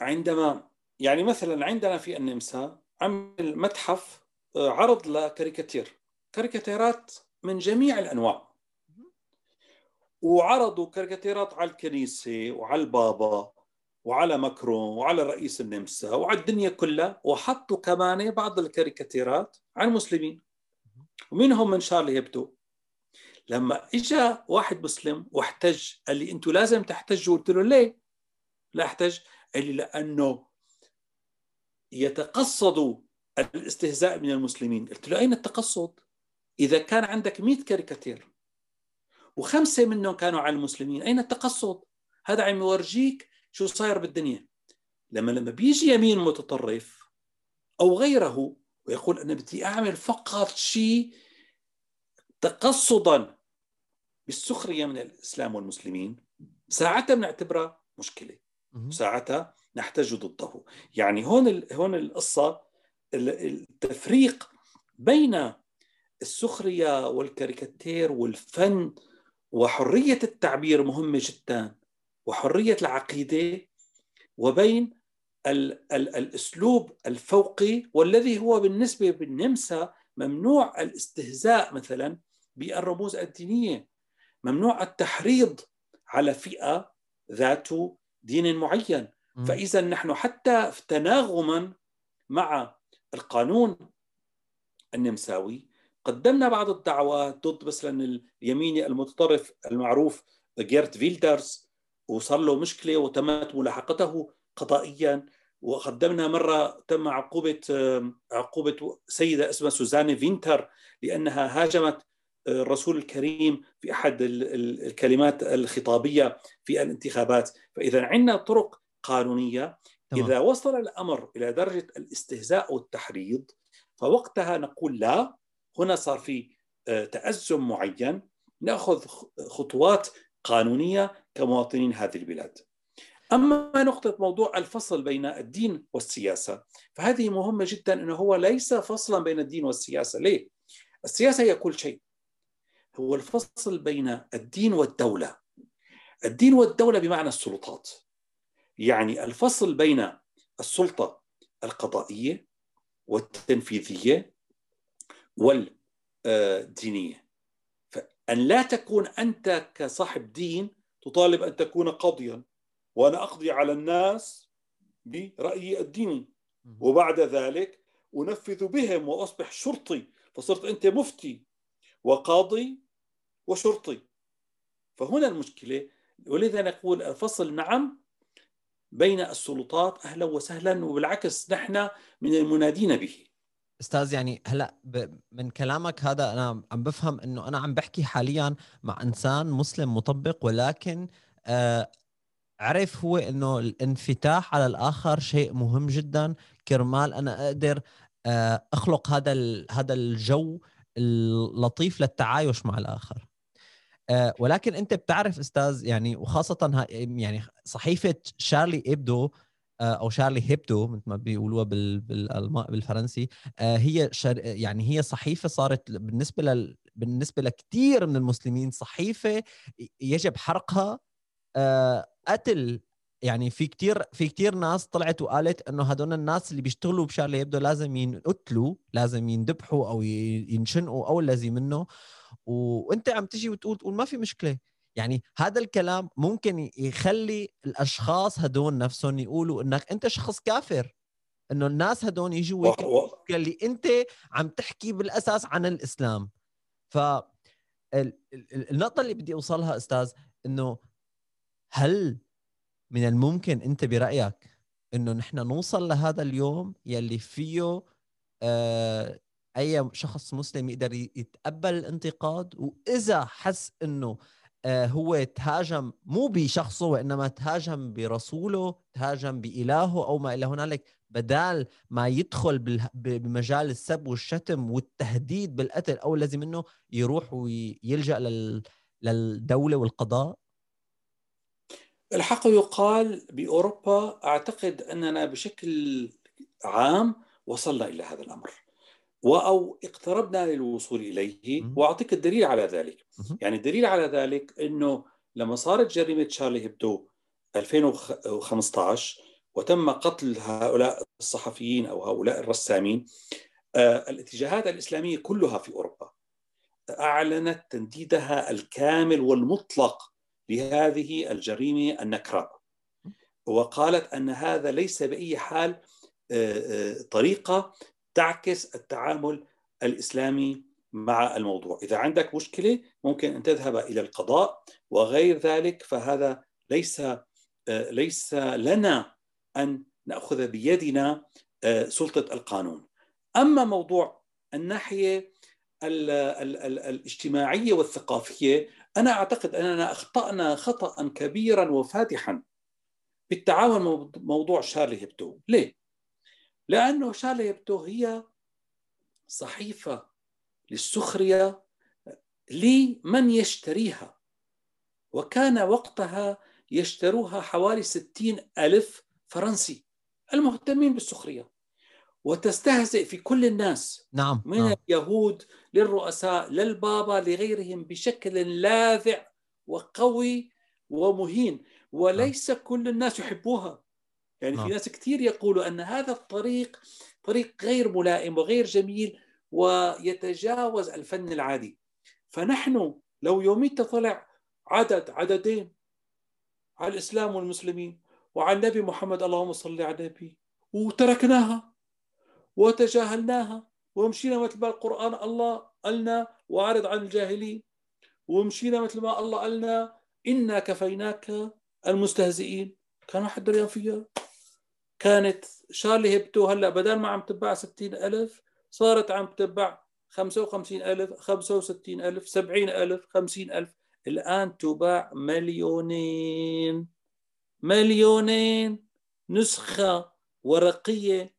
عندما يعني مثلا عندنا في النمسا عمل متحف آه، عرض لكاريكاتير. كاريكاتيرات من جميع الأنواع. وعرضوا كاريكاتيرات على الكنيسة وعلى البابا وعلى ماكرون وعلى رئيس النمسا وعلى الدنيا كلها وحطوا كمان بعض الكاريكاتيرات على المسلمين. ومنهم من شارلي هيبدو لما اجى واحد مسلم واحتج قال لي أنتم لازم تحتجوا. قلت له ليه؟ لا أحتج. قال لي لأنه يتقصدوا الاستهزاء من المسلمين قلت له أين التقصد؟ إذا كان عندك 100 كاريكاتير وخمسة منهم كانوا على المسلمين أين التقصد؟ هذا عم يورجيك شو صاير بالدنيا لما لما بيجي يمين متطرف أو غيره ويقول أنا بدي أعمل فقط شيء تقصدا بالسخرية من الإسلام والمسلمين ساعتها بنعتبرها مشكلة ساعتها نحتاج ضده. يعني هون هون القصة التفريق بين السخرية والكاريكاتير والفن وحرية التعبير مهمة جدا وحرية العقيدة وبين ال ال الأسلوب الفوقي والذي هو بالنسبة بالنمسا ممنوع الاستهزاء مثلا بالرموز الدينية ممنوع التحريض على فئة ذات دين معين. فإذا نحن حتى تناغما مع القانون النمساوي قدمنا بعض الدعوات ضد مثلا اليميني المتطرف المعروف جيرت فيلدرز وصار له مشكلة وتمت ملاحقته قضائيا. وقدمنا مرة تم عقوبة عقوبة سيدة اسمها سوزاني فينتر لأنها هاجمت الرسول الكريم في أحد الكلمات الخطابية في الانتخابات. فإذا عندنا طرق قانونية إذا وصل الأمر إلى درجة الاستهزاء والتحريض فوقتها نقول لا هنا صار في آه، تأزم معين نأخذ خطوات قانونية كمواطنين هذه البلاد. أما نقطة موضوع الفصل بين الدين والسياسة فهذه مهمة جدا إنه هو ليس فصلا بين الدين والسياسة، ليه؟ السياسة هي كل شيء. هو الفصل بين الدين والدولة. الدين والدولة بمعنى السلطات. يعني الفصل بين السلطة القضائية والتنفيذية والدينية. أن لا تكون أنت كصاحب دين تطالب أن تكون قاضيا وأنا أقضي على الناس برأيي الديني. وبعد ذلك أنفذ بهم وأصبح شرطي فصرت أنت مفتي وقاضي وشرطي. فهنا المشكلة. ولذا نقول الفصل نعم بين السلطات أهلا وسهلا وبالعكس نحن من المنادين به. أستاذ يعني هلا من كلامك هذا أنا عم بفهم إنه أنا عم بحكي حاليا مع إنسان مسلم مطبق ولكن آه عرف هو إنه الانفتاح على الآخر شيء مهم جدا. كرمال أنا أقدر آه أخلق هذا هذا الجو اللطيف للتعايش مع الآخر. آه ولكن أنت بتعرف أستاذ يعني وخاصة يعني صحيفة شارلي إبدو آه، أو شارلي هيبدو مثل ما بيقولوها بالفرنسي آه، هي يعني هي صحيفة صارت بالنسبة لل بالنسبة لكثير من المسلمين صحيفة يجب حرقها. آه، قتل يعني في كتير في كتير ناس طلعت وقالت إنه هدول الناس اللي بيشتغلوا بشارلي هيبدو لازم ينقتلوا لازم يندبحوا أو ينشنقوا أو الذي منه. وأنت عم تجي وتقول تقول ما في مشكلة. يعني هذا الكلام ممكن يخلي الأشخاص هدول نفسهم يقولوا إنك أنت شخص كافر إنه الناس هدول يجوا اللي أنت عم تحكي بالأساس عن الإسلام. ف النقطة اللي بدي أوصلها أستاذ إنه هل من الممكن أنت برأيك إنه نحن نوصل لهذا اليوم يلي فيه آه أي شخص مسلم يقدر يتقبل الانتقاد؟ وإذا حس إنه هو تهاجم مو بشخصه وإنما تهاجم برسوله تهاجم بإلهه أو ما إلى هنالك. بدال ما يدخل بمجال السب والشتم والتهديد بالقتل أو لازم إنه يروح ويلجأ للدولة والقضاء. الحق يقال بأوروبا أعتقد أننا بشكل عام وصلنا إلى هذا الأمر. أو اقتربنا للوصول إليه وأعطيك الدليل على ذلك. يعني الدليل على ذلك إنه لما صارت جريمه شارلي هيبدو 2015 وتم قتل هؤلاء الصحفيين أو هؤلاء الرسامين آه، الاتجاهات الإسلامية كلها في أوروبا أعلنت تنديدها الكامل والمطلق لهذه الجريمة النكراء. وقالت أن هذا ليس بأي حال آه، آه، طريقة تعكس التعامل الإسلامي مع الموضوع، إذا عندك مشكلة ممكن أن تذهب إلى القضاء وغير ذلك فهذا ليس ليس لنا أن نأخذ بيدنا سلطة القانون. أما موضوع الناحية الاجتماعية والثقافية أنا أعتقد أننا أخطأنا خطأ كبيرا وفادحا بالتعاون موضوع شارلي هيبتو، ليه؟ لأنه شارلي هيبتو هي صحيفة للسخرية لمن يشتريها وكان وقتها يشتروها حوالي ستين ألف فرنسي المهتمين بالسخرية وتستهزئ في كل الناس نعم من نعم. اليهود للرؤساء للبابا لغيرهم بشكل لاذع وقوي ومهين وليس نعم. كل الناس يحبوها يعني نعم. في ناس كثير يقولوا أن هذا الطريق طريق غير ملائم وغير جميل ويتجاوز الفن العادي. فنحن لو يوميت طلع عدد عددين على الإسلام والمسلمين وعلى النبي محمد اللهم صل على النبي وتركناها وتجاهلناها ومشينا مثل ما القرآن الله قالنا وعرض عن الجاهلين ومشينا مثل ما الله قالنا إنا كفيناك المستهزئين. كان واحد دريان فيها كانت شارلي هبتو هلأ بدل ما عم تباع ستين ألف صارت عم تتبع 55000 65000 70000 50000 الآن تباع مليونين. مليونين. نسخة ورقية.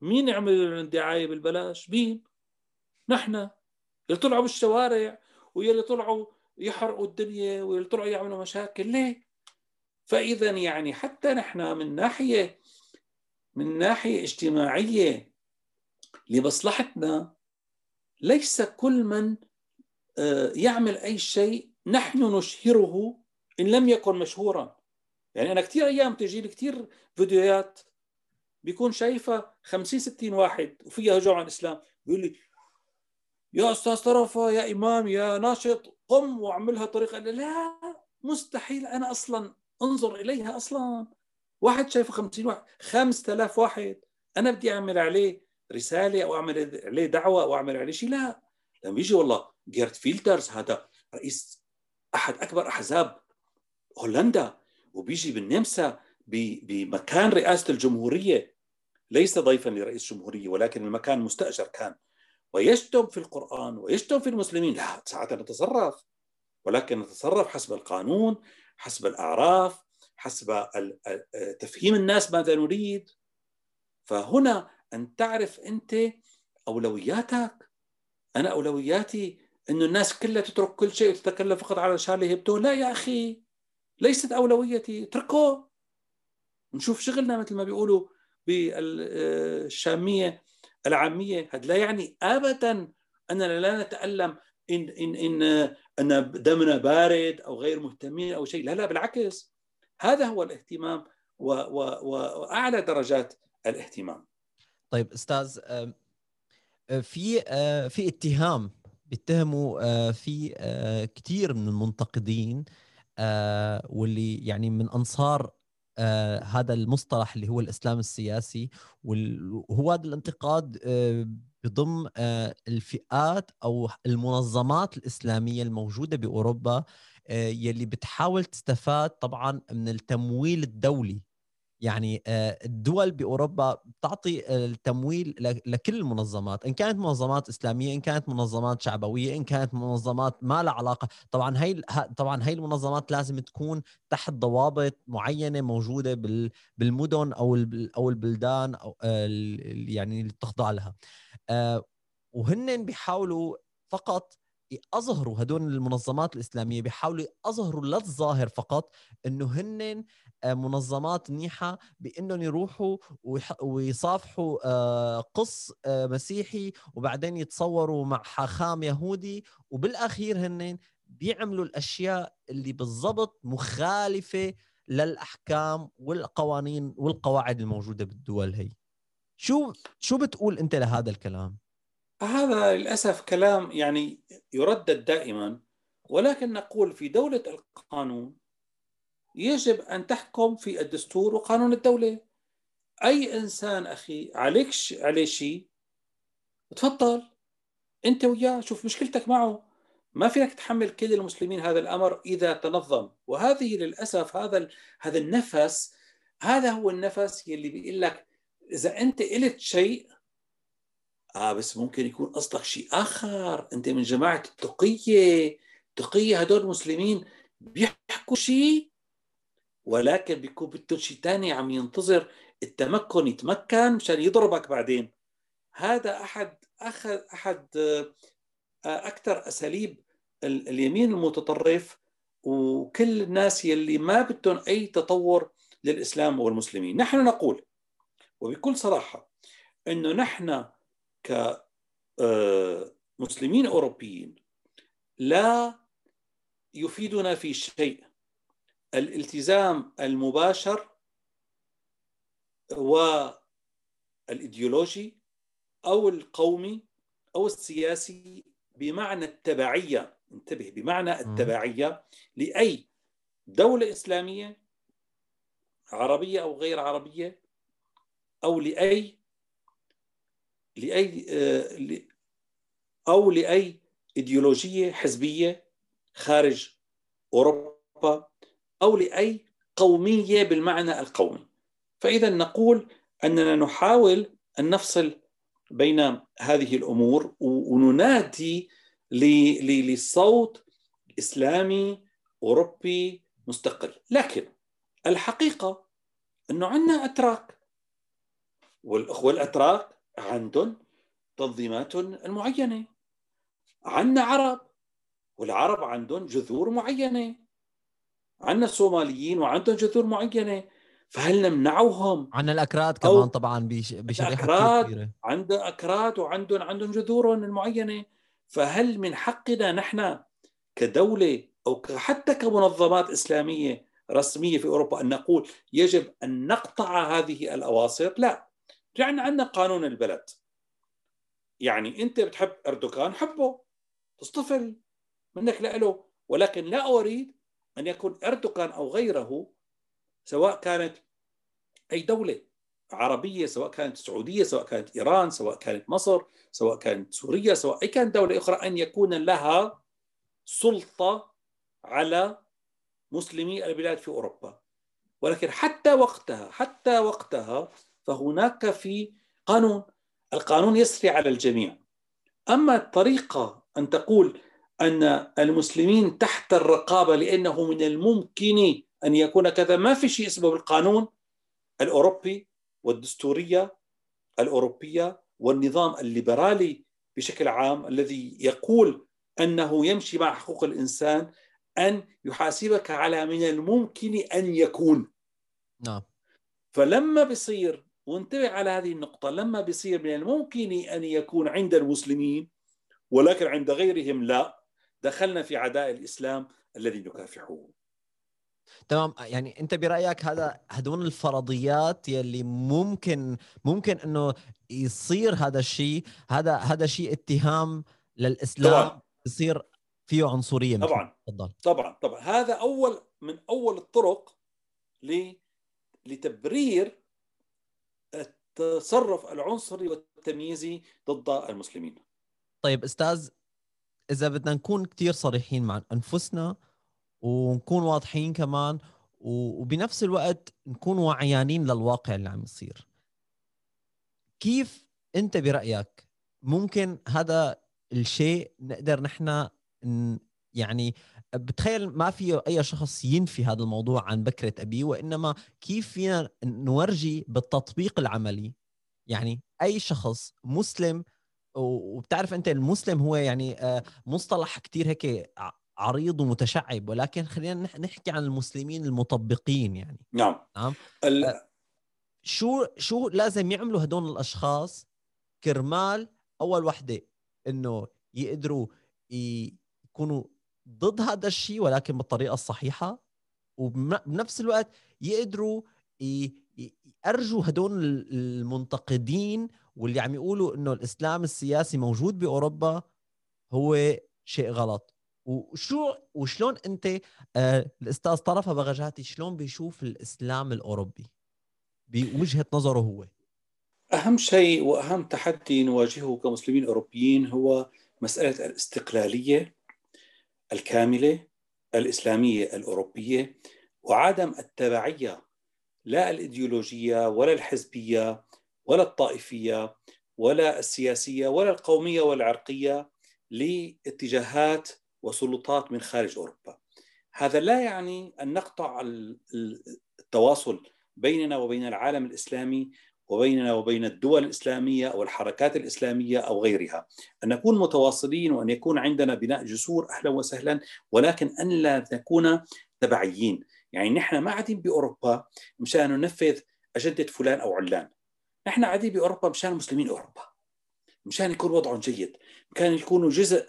مين يعمل لهم دعاية بالبلاش؟ مين؟ نحن. اللي طلعوا بالشوارع واللي طلعوا يحرقوا الدنيا واللي طلعوا يعملوا مشاكل. ليه؟ فإذا يعني حتى نحن من ناحية من ناحية اجتماعية لمصلحتنا ليس كل من آه، يعمل أي شيء نحن نشهره إن لم يكن مشهورا. يعني أنا كثير أيام تجي لي كثير فيديوهات بيكون شايفها 50 60 واحد وفيها هجوم على الإسلام بيقول لي يا أستاذ طرفة يا إمام يا ناشط قم واعملها طريقة. لا مستحيل أنا أصلا أنظر إليها أصلا. واحد شايفه 50 واحد 5000 واحد. أنا بدي أعمل عليه رسالة أو أعمل عليه دعوة أو أعمل عليه شيء لا. لما يجي والله جيرت فيلترز هذا رئيس أحد أكبر أحزاب هولندا وبيجي بالنمسا بمكان رئاسة الجمهورية. ليس ضيفا لرئيس الجمهورية ولكن المكان مستأجر كان. ويشتم في القرآن ويشتم في المسلمين. لا ساعتها نتصرف. ولكن نتصرف حسب القانون حسب الأعراف. حسب تفهيم الناس ماذا نريد. فهنا أن تعرف أنت أولوياتك. أنا أولوياتي انه الناس كلها تترك كل شيء وتتكلم فقط على شارلي هيبتو لا يا أخي ليست أولويتي. اتركه نشوف شغلنا مثل ما بيقولوا بالشامية العامية. هذا لا يعني ابدا أننا لا نتألم ان ان إن ان دمنا بارد أو غير مهتمين أو شيء. لا لا بالعكس. هذا هو الاهتمام وأعلى درجات الاهتمام. طيب أستاذ آه، في آه، في اتهام بيتهموا آه، في كثير من المنتقدين واللي يعني من أنصار هذا المصطلح اللي هو الإسلام السياسي وهو هذا الانتقاد بضم الفئات أو المنظمات الإسلامية الموجودة بأوروبا يلي بتحاول تستفاد طبعا من التمويل الدولي. يعني آه، الدول بأوروبا بتعطي التمويل لكل المنظمات إن كانت منظمات إسلامية إن كانت منظمات شعبوية إن كانت منظمات ما لها علاقة. طبعا هي طبعا هي المنظمات لازم تكون تحت ضوابط معينة موجودة بالمدن أو أو البلدان أو يعني اللي تخضع لها. آه، وهن بيحاولوا فقط يظهروا هدول المنظمات الإسلامية بيحاولوا يظهروا للظاهر فقط إنه هن آه، منظمات منيحه بإنهم يروحوا ويصافحوا آه، قص آه، مسيحي وبعدين يتصوروا مع حاخام يهودي وبالأخير هن بيعملوا الأشياء اللي بالضبط مخالفة للأحكام والقوانين والقواعد الموجودة بالدول هي. شو شو بتقول أنت لهذا الكلام؟ هذا للأسف كلام يعني يردد دائما ولكن نقول في دولة القانون يجب أن تحكم في الدستور وقانون الدولة. أي إنسان أخي عليك عليه شيء تفضل أنت وياه شوف مشكلتك معه. ما فيك تحمل كل المسلمين هذا الأمر إذا تنظم. وهذه للأسف هذا هذا النفس هذا هو النفس يلي بيقول لك إذا أنت قلت شيء آه بس ممكن يكون قصدك شيء آخر. أنت من جماعة التقية. التقية هدول مسلمين بيحكوا شيء ولكن بيكون بده شيء ثاني عم ينتظر التمكن يتمكن مشان يضربك بعدين. هذا أحد أخذ أحد آه، أكثر أساليب اليمين المتطرف وكل الناس يلي ما بدهم أي تطور للإسلام والمسلمين. نحن نقول وبكل صراحة إنه نحن كمسلمين أوروبيين لا يفيدنا في شيء. الالتزام المباشر والإيديولوجي أو القومي أو السياسي بمعنى التبعية. انتبه بمعنى التبعية لأي دولة إسلامية عربية أو غير عربية أو لأي لأي آه، أو لأي إيديولوجية حزبية خارج أوروبا أو لأي قومية بالمعنى القومي. فإذا نقول أننا نحاول أن نفصل بين هذه الأمور وننادي لصوت إسلامي أوروبي مستقل. لكن الحقيقة أنه عندنا أتراك والأخوة الأتراك عندهم تنظيمات معينة عندنا عرب والعرب عندهم جذور معينة. عندنا الصوماليين وعندهم جذور معينة. فهل نمنعهم؟ عندنا الأكراد كمان طبعا بشريحة أكراد عندهم أكراد وعندهم عندهم جذورهم المعينة. فهل من حقنا نحن كدولة أو حتى كمنظمات إسلامية رسمية في أوروبا أن نقول يجب أن نقطع هذه الأواسط لا. يعني عندنا قانون البلد. يعني أنت بتحب أردوغان حبه. تصطفل منك له ولكن لا أريد أن يكون أردوغان أو غيره سواء كانت أي دولة عربية سواء كانت السعوديه سواء كانت إيران سواء كانت مصر سواء كانت سوريا سواء أي كانت دولة أخرى أن يكون لها سلطة على مسلمي البلاد في أوروبا. ولكن حتى وقتها حتى وقتها فهناك في قانون القانون يسري على الجميع. أما الطريقة أن تقول أن المسلمين تحت الرقابة لأنه من الممكن أن يكون كذا ما في شيء اسمه بالقانون الأوروبي والدستورية الأوروبية والنظام الليبرالي بشكل عام الذي يقول أنه يمشي مع حقوق الإنسان أن يحاسبك على من الممكن أن يكون. نعم. فلما بصير وانتبه على هذه النقطة لما بيصير من الممكن أن يكون عند المسلمين ولكن عند غيرهم لا دخلنا في عداء الإسلام الذي نكافحه. تمام. يعني أنت برأيك هذا هدول الفرضيات يلي ممكن ممكن إنه يصير هذا الشيء هذا هذا شيء اتهام للإسلام طبعا. يصير فيه عنصرية طبعا. تفضل. طبعا طبعا. هذا أول من أول الطرق لتبرير التصرف العنصري والتمييزي ضد المسلمين. طيب أستاذ إذا بدنا نكون كثير صريحين مع أنفسنا ونكون واضحين كمان وبنفس الوقت نكون وعيانين للواقع اللي عم يصير كيف أنت برأيك ممكن هذا الشيء نقدر نحن يعني بتخيل ما في أي شخص ينفي هذا الموضوع عن بكرة أبيه وإنما كيف فينا نورجي بالتطبيق العملي؟ يعني أي شخص مسلم وبتعرف أنت المسلم هو يعني آه، مصطلح كتير هيك عريض ومتشعب ولكن خلينا نحكي عن المسلمين المطبقين يعني. نعم. نعم؟ ال... آه، شو شو لازم يعملوا هدول الأشخاص؟ كرمال أول وحدة إنه يقدروا يكونوا ضد هذا الشيء ولكن بالطريقة الصحيحة. وبنفس الوقت يقدروا يأرجوا هدول المنتقدين واللي عم يقولوا إنه الإسلام السياسي موجود بأوروبا هو شيء غلط. وشو وشلون أنت آه الأستاذ طرفة بغجاتي شلون بيشوف الإسلام الأوروبي؟ بوجهة نظره هو. أهم شيء وأهم تحدي نواجهه كمسلمين أوروبيين هو مسألة الاستقلالية. الكاملة الإسلامية الأوروبية وعدم التبعية لا الإيديولوجية ولا الحزبية ولا الطائفية ولا السياسية ولا القومية ولا العرقية لاتجاهات وسلطات من خارج أوروبا. هذا لا يعني أن نقطع التواصل بيننا وبين العالم الإسلامي وبيننا وبين الدول الإسلامية أو الحركات الإسلامية أو غيرها، أن نكون متواصلين وأن يكون عندنا بناء جسور أهلا وسهلا ولكن أن لا نكون تبعيين، يعني نحن ما قاعدين بأوروبا مشان ننفذ أجندة فلان أو علان، نحن قاعدين بأوروبا مشان مسلمين أوروبا، مشان يكون وضعهم جيد، مشان يكونوا جزء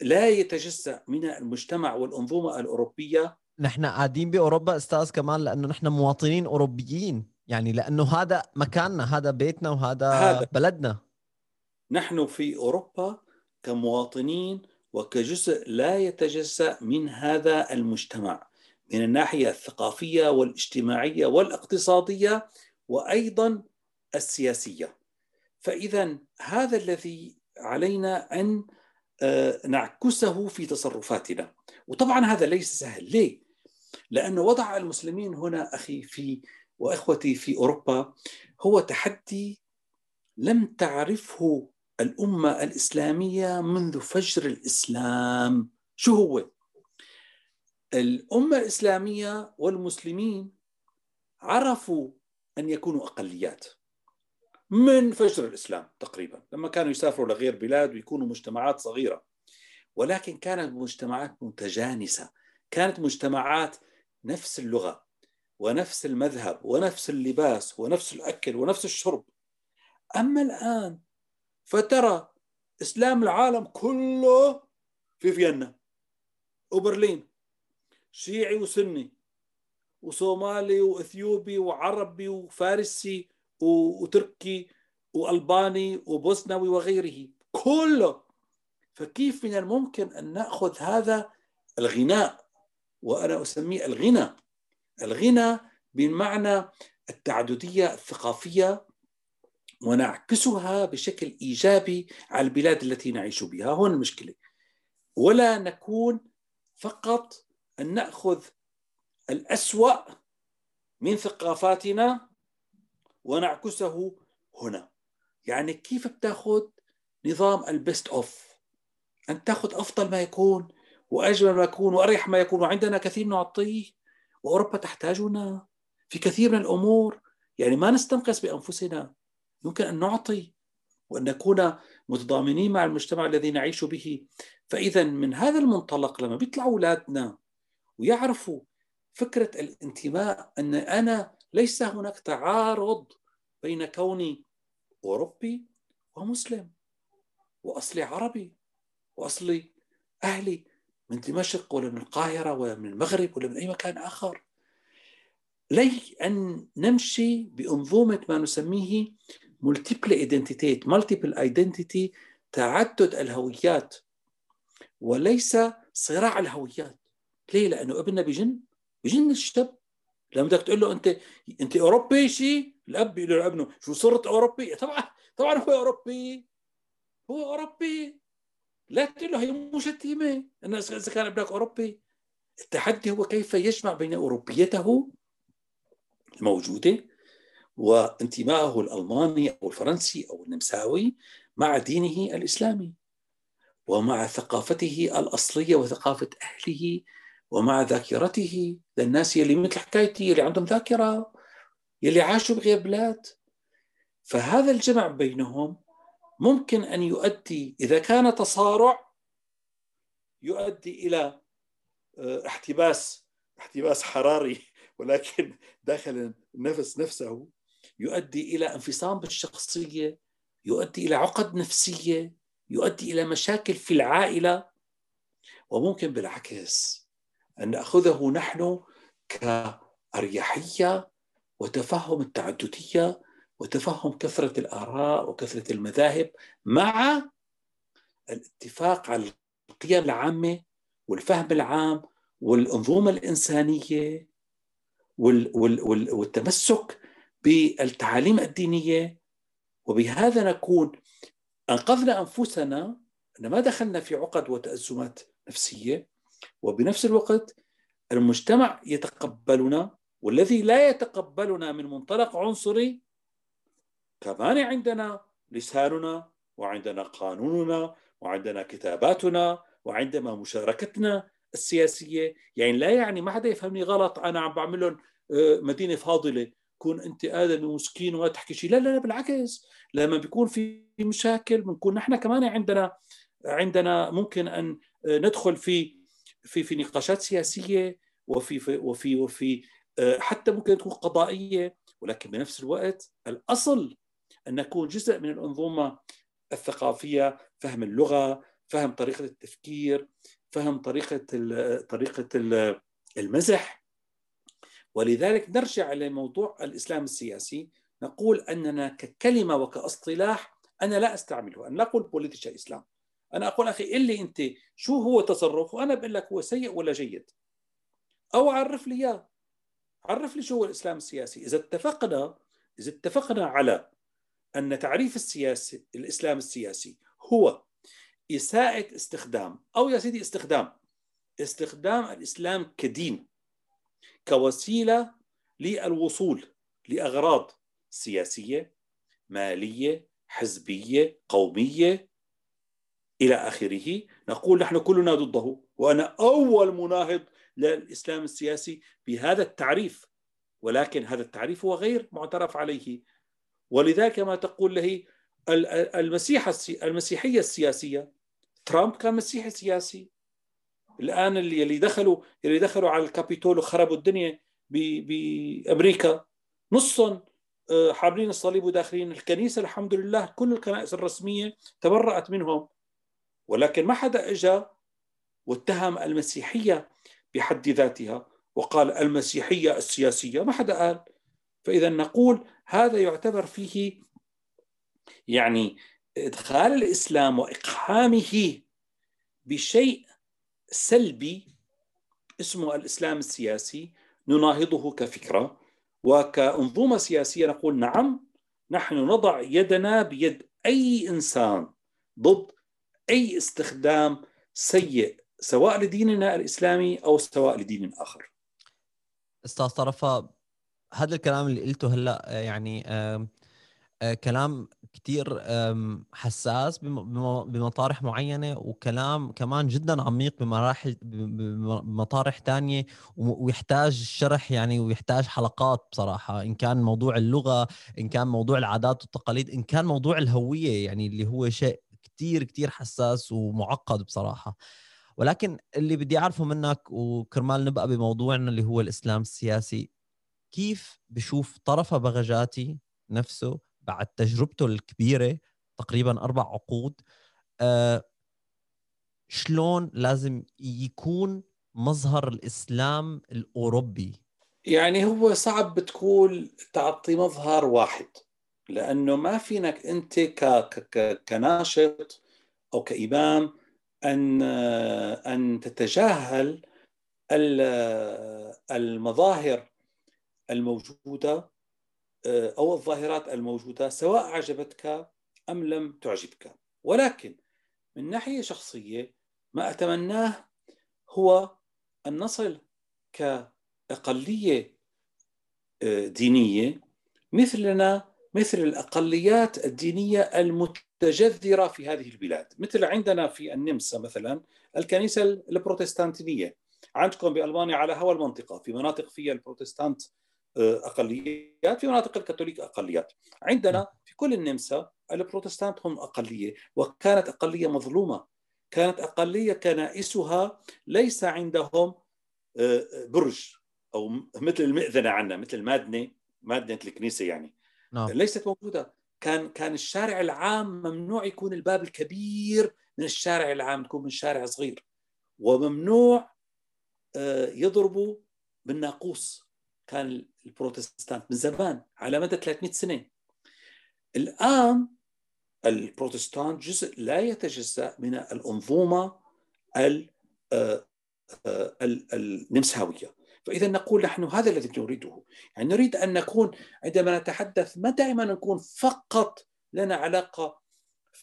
لا يتجزأ من المجتمع والانظومه الأوروبية. نحن قاعدين بأوروبا أستاذ كمان لأنه نحن مواطنين أوروبيين. يعني لأنه هذا مكاننا هذا بيتنا وهذا هذا. بلدنا نحن في أوروبا كمواطنين وكجزء لا يتجزأ من هذا المجتمع من الناحية الثقافية والاجتماعية والاقتصادية وأيضا السياسية فاذا هذا الذي علينا أن آه، نعكسه في تصرفاتنا وطبعا هذا ليس سهل ليه؟ لأن وضع المسلمين هنا أخي في وإخوتي في أوروبا هو تحدي لم تعرفه الأمة الإسلامية منذ فجر الإسلام. شو هو؟ الأمة الإسلامية والمسلمين عرفوا أن يكونوا أقليات من فجر الإسلام تقريبا لما كانوا يسافروا لغير بلاد ويكونوا مجتمعات صغيرة. ولكن كانت مجتمعات متجانسة كانت مجتمعات نفس اللغة. ونفس المذهب ونفس اللباس ونفس الأكل ونفس الشرب. أما الآن فترى إسلام العالم كله في فيينا وبرلين شيعي وسني وصومالي وإثيوبي وعربي وفارسي وتركي وألباني وبوسنوي وغيره كله. فكيف من الممكن أن نأخذ هذا الغناء؟ وأنا أسميه الغنى الغنى بمعنى التعددية الثقافية ونعكسها بشكل إيجابي على البلاد التي نعيش بها. هون المشكلة. ولا نكون فقط أن نأخذ الأسوأ من ثقافاتنا ونعكسه هنا. يعني كيف بتاخذ نظام ال best of أن تاخذ أفضل ما يكون وأجمل ما يكون وأريح ما يكون. وعندنا كثير نعطيه. وأوروبا تحتاجنا في كثير من الأمور. يعني ما نستنقص بأنفسنا. يمكن أن نعطي وأن نكون متضامنين مع المجتمع الذي نعيش به. فإذا من هذا المنطلق لما بيطلعوا أولادنا ويعرفوا فكرة الانتماء أن أنا ليس هناك تعارض بين كوني أوروبي ومسلم وأصلي عربي وأصلي أهلي. من دمشق ولا من القاهرة ولا من المغرب ولا من أي مكان آخر. لي أن نمشي بأنظومة ما نسميه multiple Identität multiple identity تعدد الهويات وليس صراع الهويات. ليه؟ لأنه أبننا بجن بجن الشاب لما بدك تقول له أنت أنت أوروبي شيء الأب بيقول له لأبنه شو صرت أوروبي؟ طبعا طبعا هو أوروبي. هو أوروبي. لا تقول له هي مو شتيمه اذا كان ابنك أوروبي التحدي هو كيف يجمع بين أوروبيته الموجودة وانتمائه الألماني أو الفرنسي أو النمساوي مع دينه الإسلامي ومع ثقافته الأصلية وثقافة أهله ومع ذاكرته. للناس يلي مثل حكايتي يلي عندهم ذاكرة يلي عاشوا بغير بلاد. فهذا الجمع بينهم ممكن أن يؤدي إذا كان تصارع يؤدي إلى آه، احتباس احتباس حراري ولكن داخل النفس نفسه يؤدي إلى انفصام بالشخصية يؤدي إلى عقد نفسية يؤدي إلى مشاكل في العائلة وممكن بالعكس أن نأخذه نحن كأريحية وتفهم التعددية وتفهم كثرة الآراء وكثرة المذاهب مع الاتفاق على القيم العامة والفهم العام والأنظومة الإنسانية والتمسك بالتعاليم الدينية. وبهذا نكون أنقذنا أنفسنا. أن ما دخلنا في عقد وتأزمات نفسية. وبنفس الوقت المجتمع يتقبلنا. والذي لا يتقبلنا من منطلق عنصري كمان عندنا لساننا وعندنا قانوننا وعندنا كتاباتنا وعندما مشاركتنا السياسية. يعني لا يعني ما حدا يفهمني غلط أنا عم بعمل لهم آه، مدينة فاضلة كون أنت آدمي ومسكين وما تحكي شيء لا لا بالعكس. لما بيكون في مشاكل بنكون نحن كمان عندنا عندنا ممكن أن ندخل في في في نقاشات سياسية وفي وفي وفي آه، حتى ممكن تكون قضائية ولكن بنفس الوقت الأصل أن نكون جزء من الأنظومة الثقافية فهم اللغة فهم طريقة التفكير فهم طريقة طريقة المزح. ولذلك نرجع إلى موضوع الإسلام السياسي. نقول أننا ككلمة وكاصطلاح أنا لا أستعمله. أنا لا أقول بوليتيشا إسلام أنا أقول أخي اللي أنت شو هو تصرف؟ وأنا بقول لك هو سيء ولا جيد. أو عرف لي إياه. عرف لي شو هو الإسلام السياسي. إذا اتفقنا إذا اتفقنا على أن تعريف السياسي الإسلام السياسي هو إساءة استخدام أو يا سيدي استخدام استخدام الإسلام كدين كوسيلة للوصول لأغراض سياسية مالية حزبية قومية إلى آخره. نقول نحن كلنا ضده وأنا أول مناهض للإسلام السياسي بهذا التعريف ولكن هذا التعريف هو غير معترف عليه. ولذلك ما تقول له المسيح المسيحية السياسية ترامب كان مسيحي سياسي. الآن اللي دخلوا اللي دخلوا على الكابيتول وخربوا الدنيا بأمريكا نصهم آه، حاملين الصليب وداخلين. الكنيسة الحمد لله كل الكنائس الرسمية تبرأت منهم. ولكن ما حدا اجى واتهم المسيحية بحد ذاتها وقال المسيحية السياسية. ما حدا قال. فإذا نقول هذا يعتبر فيه يعني إدخال الإسلام وإقحامه بشيء سلبي اسمه الإسلام السياسي نناهضه كفكرة. وكأنظومة سياسية نقول نعم نحن نضع يدنا بيد أي إنسان ضد أي استخدام سيء سواء لديننا الإسلامي أو سواء لدين آخر. أستاذ طرفة هذا الكلام اللي قلته هلأ يعني آه كلام كتير حساس بمطارح معينة وكلام كمان جدا عميق بمراحل بمطارح تانية ويحتاج شرح يعني ويحتاج حلقات بصراحة. إن كان موضوع اللغة إن كان موضوع العادات والتقاليد إن كان موضوع الهوية يعني اللي هو شيء كتير كتير حساس ومعقد بصراحة. ولكن اللي بدي أعرفه منك وكرمال نبقى بموضوعنا اللي هو الإسلام السياسي كيف بشوف طرف بغجاتي نفسه بعد تجربته الكبيرة تقريبا أربع عقود آه شلون لازم يكون مظهر الإسلام الأوروبي يعني هو صعب بتقول تعطي مظهر واحد لأنه ما فينك أنت. كناشط أو كإمام أن أن تتجاهل المظاهر الموجودة آه، أو الظاهرات الموجودة سواء أعجبتك أم لم تعجبك. ولكن من ناحية شخصية ما أتمناه هو أن نصل كأقلية آه، دينية مثلنا مثل الأقليات الدينية المتجذرة في هذه البلاد، مثل عندنا في النمسا مثلا الكنيسة البروتستانتيه، عندكم بألمانيا على هوا المنطقة في مناطق فيها البروتستانت أقليات في مناطق الكاثوليك أقليات. عندنا في كل النمسا البروتستانت هم أقلية وكانت أقلية مظلومة. كانت أقلية كنائسها ليس عندهم آه، برج أو مثل المئذنة عندنا مثل المادنه مادنه الكنيسة يعني. نعم. ليست موجودة. كان كان الشارع العام ممنوع يكون الباب الكبير من الشارع العام يكون من شارع صغير. وممنوع آه، يضربوا بالناقوس. كان البروتستانت من زمان على مدى 300 سنة. الآن البروتستانت جزء لا يتجزأ من الانظومه آه، آه، النمساوية. فإذا نقول نحن هذا الذي نريده. يعني نريد أن نكون عندما نتحدث ما دائما نكون فقط لنا علاقة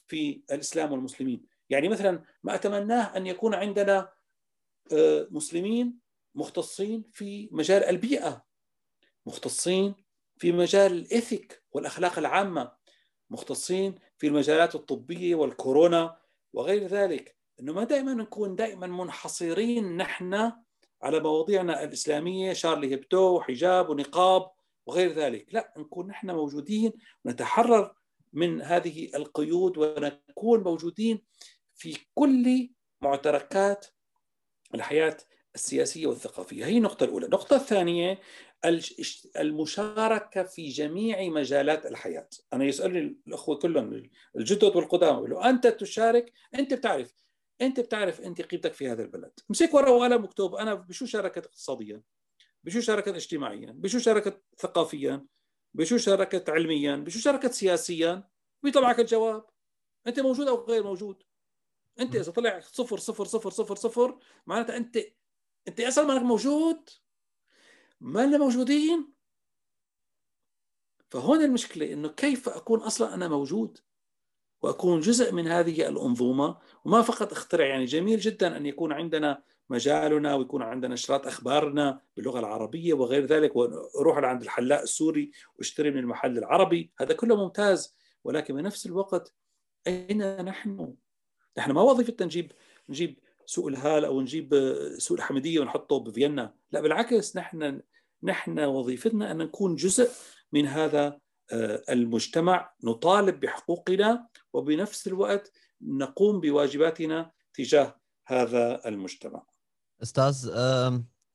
في الإسلام والمسلمين. يعني مثلا ما أتمناه أن يكون عندنا آه، مسلمين مختصين في مجال البيئة. مختصين في مجال الإيثيك والأخلاق العامة مختصين في المجالات الطبية والكورونا وغير ذلك. انه ما دائما نكون دائما منحصرين نحن على مواضيعنا الإسلامية شارلي هيبتو وحجاب ونقاب وغير ذلك. لا نكون نحن موجودين ونتحرر من هذه القيود ونكون موجودين في كل معتركات الحياة السياسية والثقافية. هي النقطة الأولى. النقطة الثانية المشاركة في جميع مجالات الحياة. أنا يسألني الأخوة كلهم الجدد والقدامى أنت تشارك أنت بتعرف أنت بتعرف انت قيمتك في هذا البلد. امسك ورقه وقلم مكتوب أنا بشو شاركت اقتصاديا؟ بشو شاركت اجتماعيا؟ بشو شاركت ثقافيا؟ بشو شاركت علميا؟ بشو شاركت سياسيا؟ بيطلع معك الجواب. أنت موجود أو غير موجود. أنت إذا طلع صفر صفر صفر صفر صفر معناتها أنت انت أصلا مانك موجود ما لنا موجودين. فهون المشكلة إنه كيف أكون أصلا أنا موجود وأكون جزء من هذه الانظومه وما فقط أخترع يعني جميل جدا أن يكون عندنا مجالنا ويكون عندنا نشرات أخبارنا باللغة العربية وغير ذلك وأروح لعند الحلاق السوري وأشتري من المحل العربي. هذا كله ممتاز ولكن بنفس الوقت أين نحن؟ نحن ما وظيفتنا نجيب نجيب سوق الهال أو نجيب سوق الحمديه ونحطه بفيينا. لا بالعكس نحن نحن وظيفتنا أن نكون جزء من هذا آه، المجتمع. نطالب بحقوقنا وبنفس الوقت نقوم بواجباتنا تجاه هذا المجتمع. أستاذ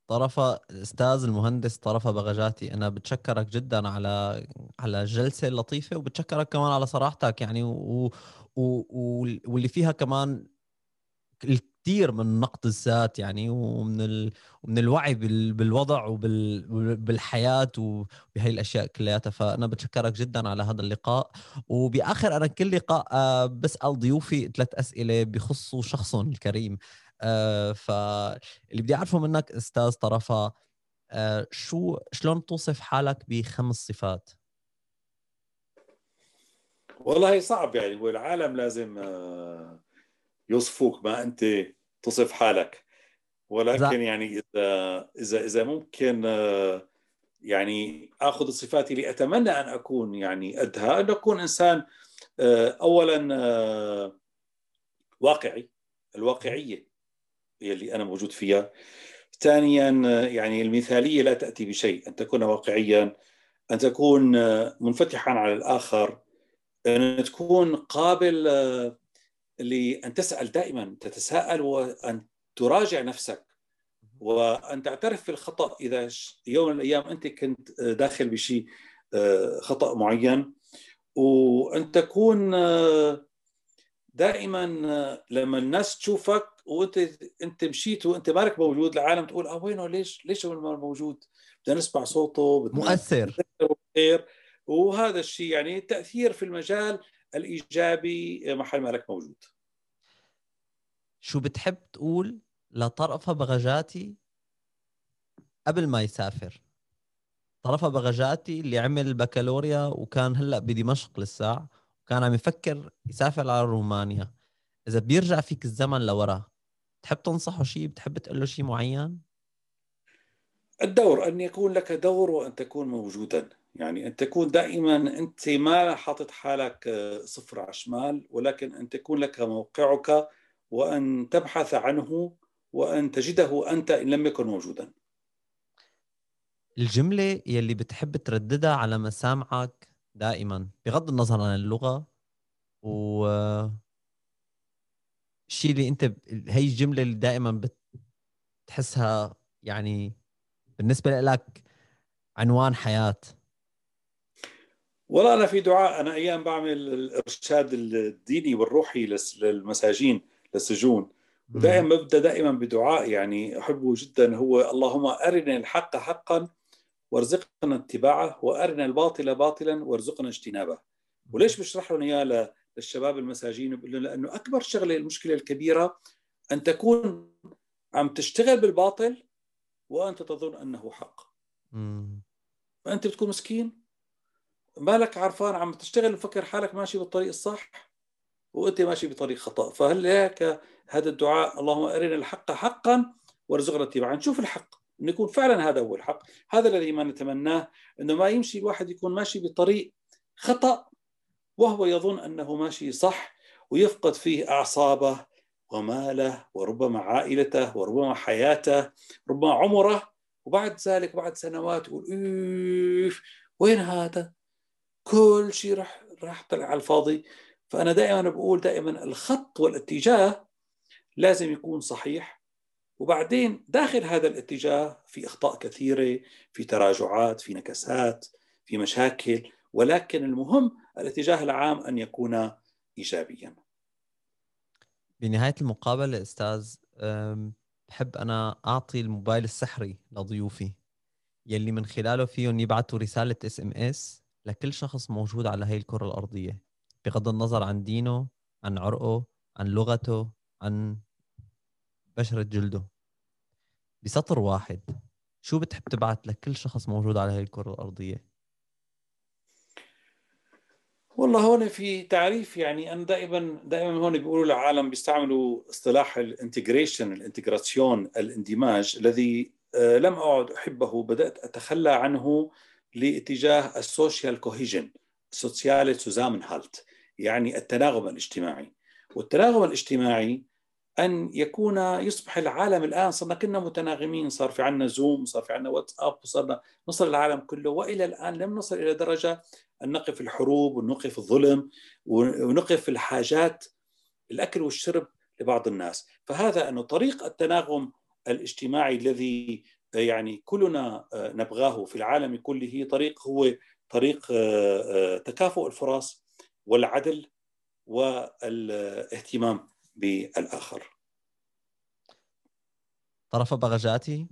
طرفة أستاذ المهندس طرفة بغجاتي أنا بتشكرك جدا على على الجلسة اللطيفة وبتشكرك كمان على صراحتك يعني و... و... واللي فيها كمان كثير من نقد الذات يعني ومن ال... ومن الوعي بال... بالوضع وبالحياه وبهي الأشياء كلياتها. فأنا بتشكرك جدا على هذا اللقاء. وبآخر أنا كل لقاء آه، بسأل ضيوفي ثلاث أسئلة بخصوا شخصهم الكريم. آه، فاللي بدي أعرفه منك أستاذ طرفة آه، شو شلون توصف حالك بخمس صفات؟ والله صعب يعني والعالم لازم يوصفوك ما أنت تصف حالك. ولكن يعني اذا اذا إذا ممكن آه، يعني آخذ الصفات اللي اتمنى أن أكون يعني قدها أن أكون إنسان آه، اولا آه، واقعي الواقعية اللي أنا موجود فيها. ثانيا يعني المثالية لا تأتي بشيء. أن تكون واقعيا أن تكون منفتحا على الآخر أن تكون قابل لأن تسأل دائما تتساءل وأن تراجع نفسك. وأن تعترف في الخطأ. إذا يوم من الأيام أنت كنت داخل بشيء آه، خطأ معين وأن تكون آه، دائما آه، لما الناس تشوفك وأنت أنت مشيت وأنت مالك موجود العالم تقول آه وينه؟ ليش ليش هو موجود؟ بدنا نسمع صوته بدنا مؤثر. وهذا الشيء يعني التاثير في المجال الإيجابي محل ما لك موجود. شو بتحب تقول لطرفة بغجاتي قبل ما يسافر؟ طرفة بغجاتي اللي عمل بكالوريا وكان هلأ بدمشق لسه وكان عم يفكر يسافر على رومانيا. إذا بيرجع فيك الزمن لورا تحب تنصحه شيء بتحب تقول له شيء معين؟ الدور أن يكون لك دور وأن تكون موجودا. يعني أن تكون دائما أنت ما حاطط حالك صفر على الشمال ولكن أن تكون لك موقعك وأن تبحث عنه وأن تجده أنت إن لم يكن موجودا. الجملة يلي بتحب ترددها على مسامعك دائما بغض النظر عن اللغة و الشيء اللي أنت هي الجملة اللي دائما بتحسها يعني بالنسبة لك عنوان حياة. والله أنا في دعاء أنا أيام بعمل الإرشاد الديني والروحي للمساجين للسجون. ودائما ببدأ دائما بدعاء يعني أحبه جدا. هو اللهم أرنا الحق حقا وارزقنا اتباعه وأرنا الباطل باطلا وارزقنا اجتنابه. وليش بشرح لهم إياه للشباب المساجين؟ وبقول لهم لأنه أكبر شغلة المشكلة الكبيرة أن تكون عم تشتغل بالباطل وأنت تظن أنه حق. فأنت بتكون مسكين؟ مالك عرفان عم تشتغل مفكر حالك ماشي بالطريق الصح وأنت ماشي بطريق خطأ. فهل هيك هذا الدعاء؟ اللهم أرنا الحق حقا وارزقنا اتباعه. نشوف الحق انه يكون فعلا هذا هو الحق. هذا الذي ما نتمناه إنه ما يمشي الواحد يكون ماشي بطريق خطأ وهو يظن أنه ماشي صح ويفقد فيه أعصابه وماله وربما عائلته وربما حياته ربما عمره. وبعد ذلك بعد سنوات يقول وين هذا؟ كل شيء راح راح طلع على الفاضي. فأنا دائما بقول دائما الخط والاتجاه لازم يكون صحيح. وبعدين داخل هذا الاتجاه في أخطاء كثيرة في تراجعات في نكسات في مشاكل. ولكن المهم الاتجاه العام أن يكون ايجابيا. بنهاية المقابلة أستاذ بحب أنا أعطي الموبايل السحري لضيوفي. يلي من خلاله فيهم يبعثوا رسالة SMS لكل شخص موجود على هاي الكرة الأرضية بغض النظر عن دينه عن عرقه عن لغته عن بشرة جلده بسطر واحد شو بتحب تبعت لكل شخص موجود على هاي الكرة الأرضية؟ والله هون في تعريف يعني أنا دائما دائما هون بيقولوا العالم بيستعملوا اصطلاح ال integration ال Integration الاندماج الذي آه، لم أعد أحبه بدأت أتخلى عنه لاتجاه ال social cohesion sozialer Halt يعني التناغم الاجتماعي. والتناغم الاجتماعي أن يكون يصبح العالم الآن صرنا كنا متناغمين صار في عندنا زوم صار في عندنا واتساب وصرنا نصل العالم كله وإلى الآن لم نصل إلى درجة أن نقف الحروب ونقف الظلم ونقف الحاجات الأكل والشرب لبعض الناس. فهذا انه طريق التناغم الاجتماعي الذي يعني كلنا نبغاه في العالم كله طريق هو طريق تكافؤ الفرص والعدل والاهتمام بالآخر. طرف بغجاتي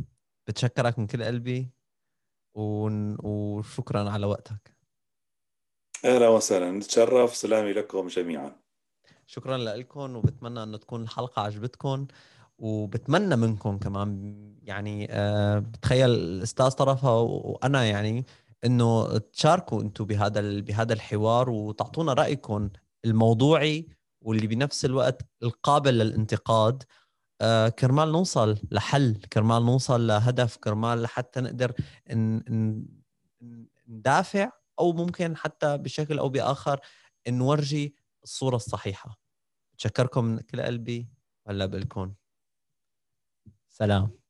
بتشكرك من كل قلبي وشكرا على وقتك. أهلا وسهلا. نتشرف. سلامي لكم جميعا. شكرا لكم وبتمنى إنه تكون الحلقة عجبتكم. وبتمنى منكم كمان. يعني أه بتخيل الأستاذ طرفها وأنا يعني إنه تشاركوا أنتم بهذا بهذا الحوار وتعطونا رأيكم الموضوعي واللي بنفس الوقت القابل للانتقاد. آه كرمال نوصل لحل كرمال نوصل لهدف كرمال لحتى نقدر ندافع أو ممكن حتى بشكل أو بآخر نورجي الصورة الصحيحة. بتشكركم من كل قلبي هلا بالكم سلام.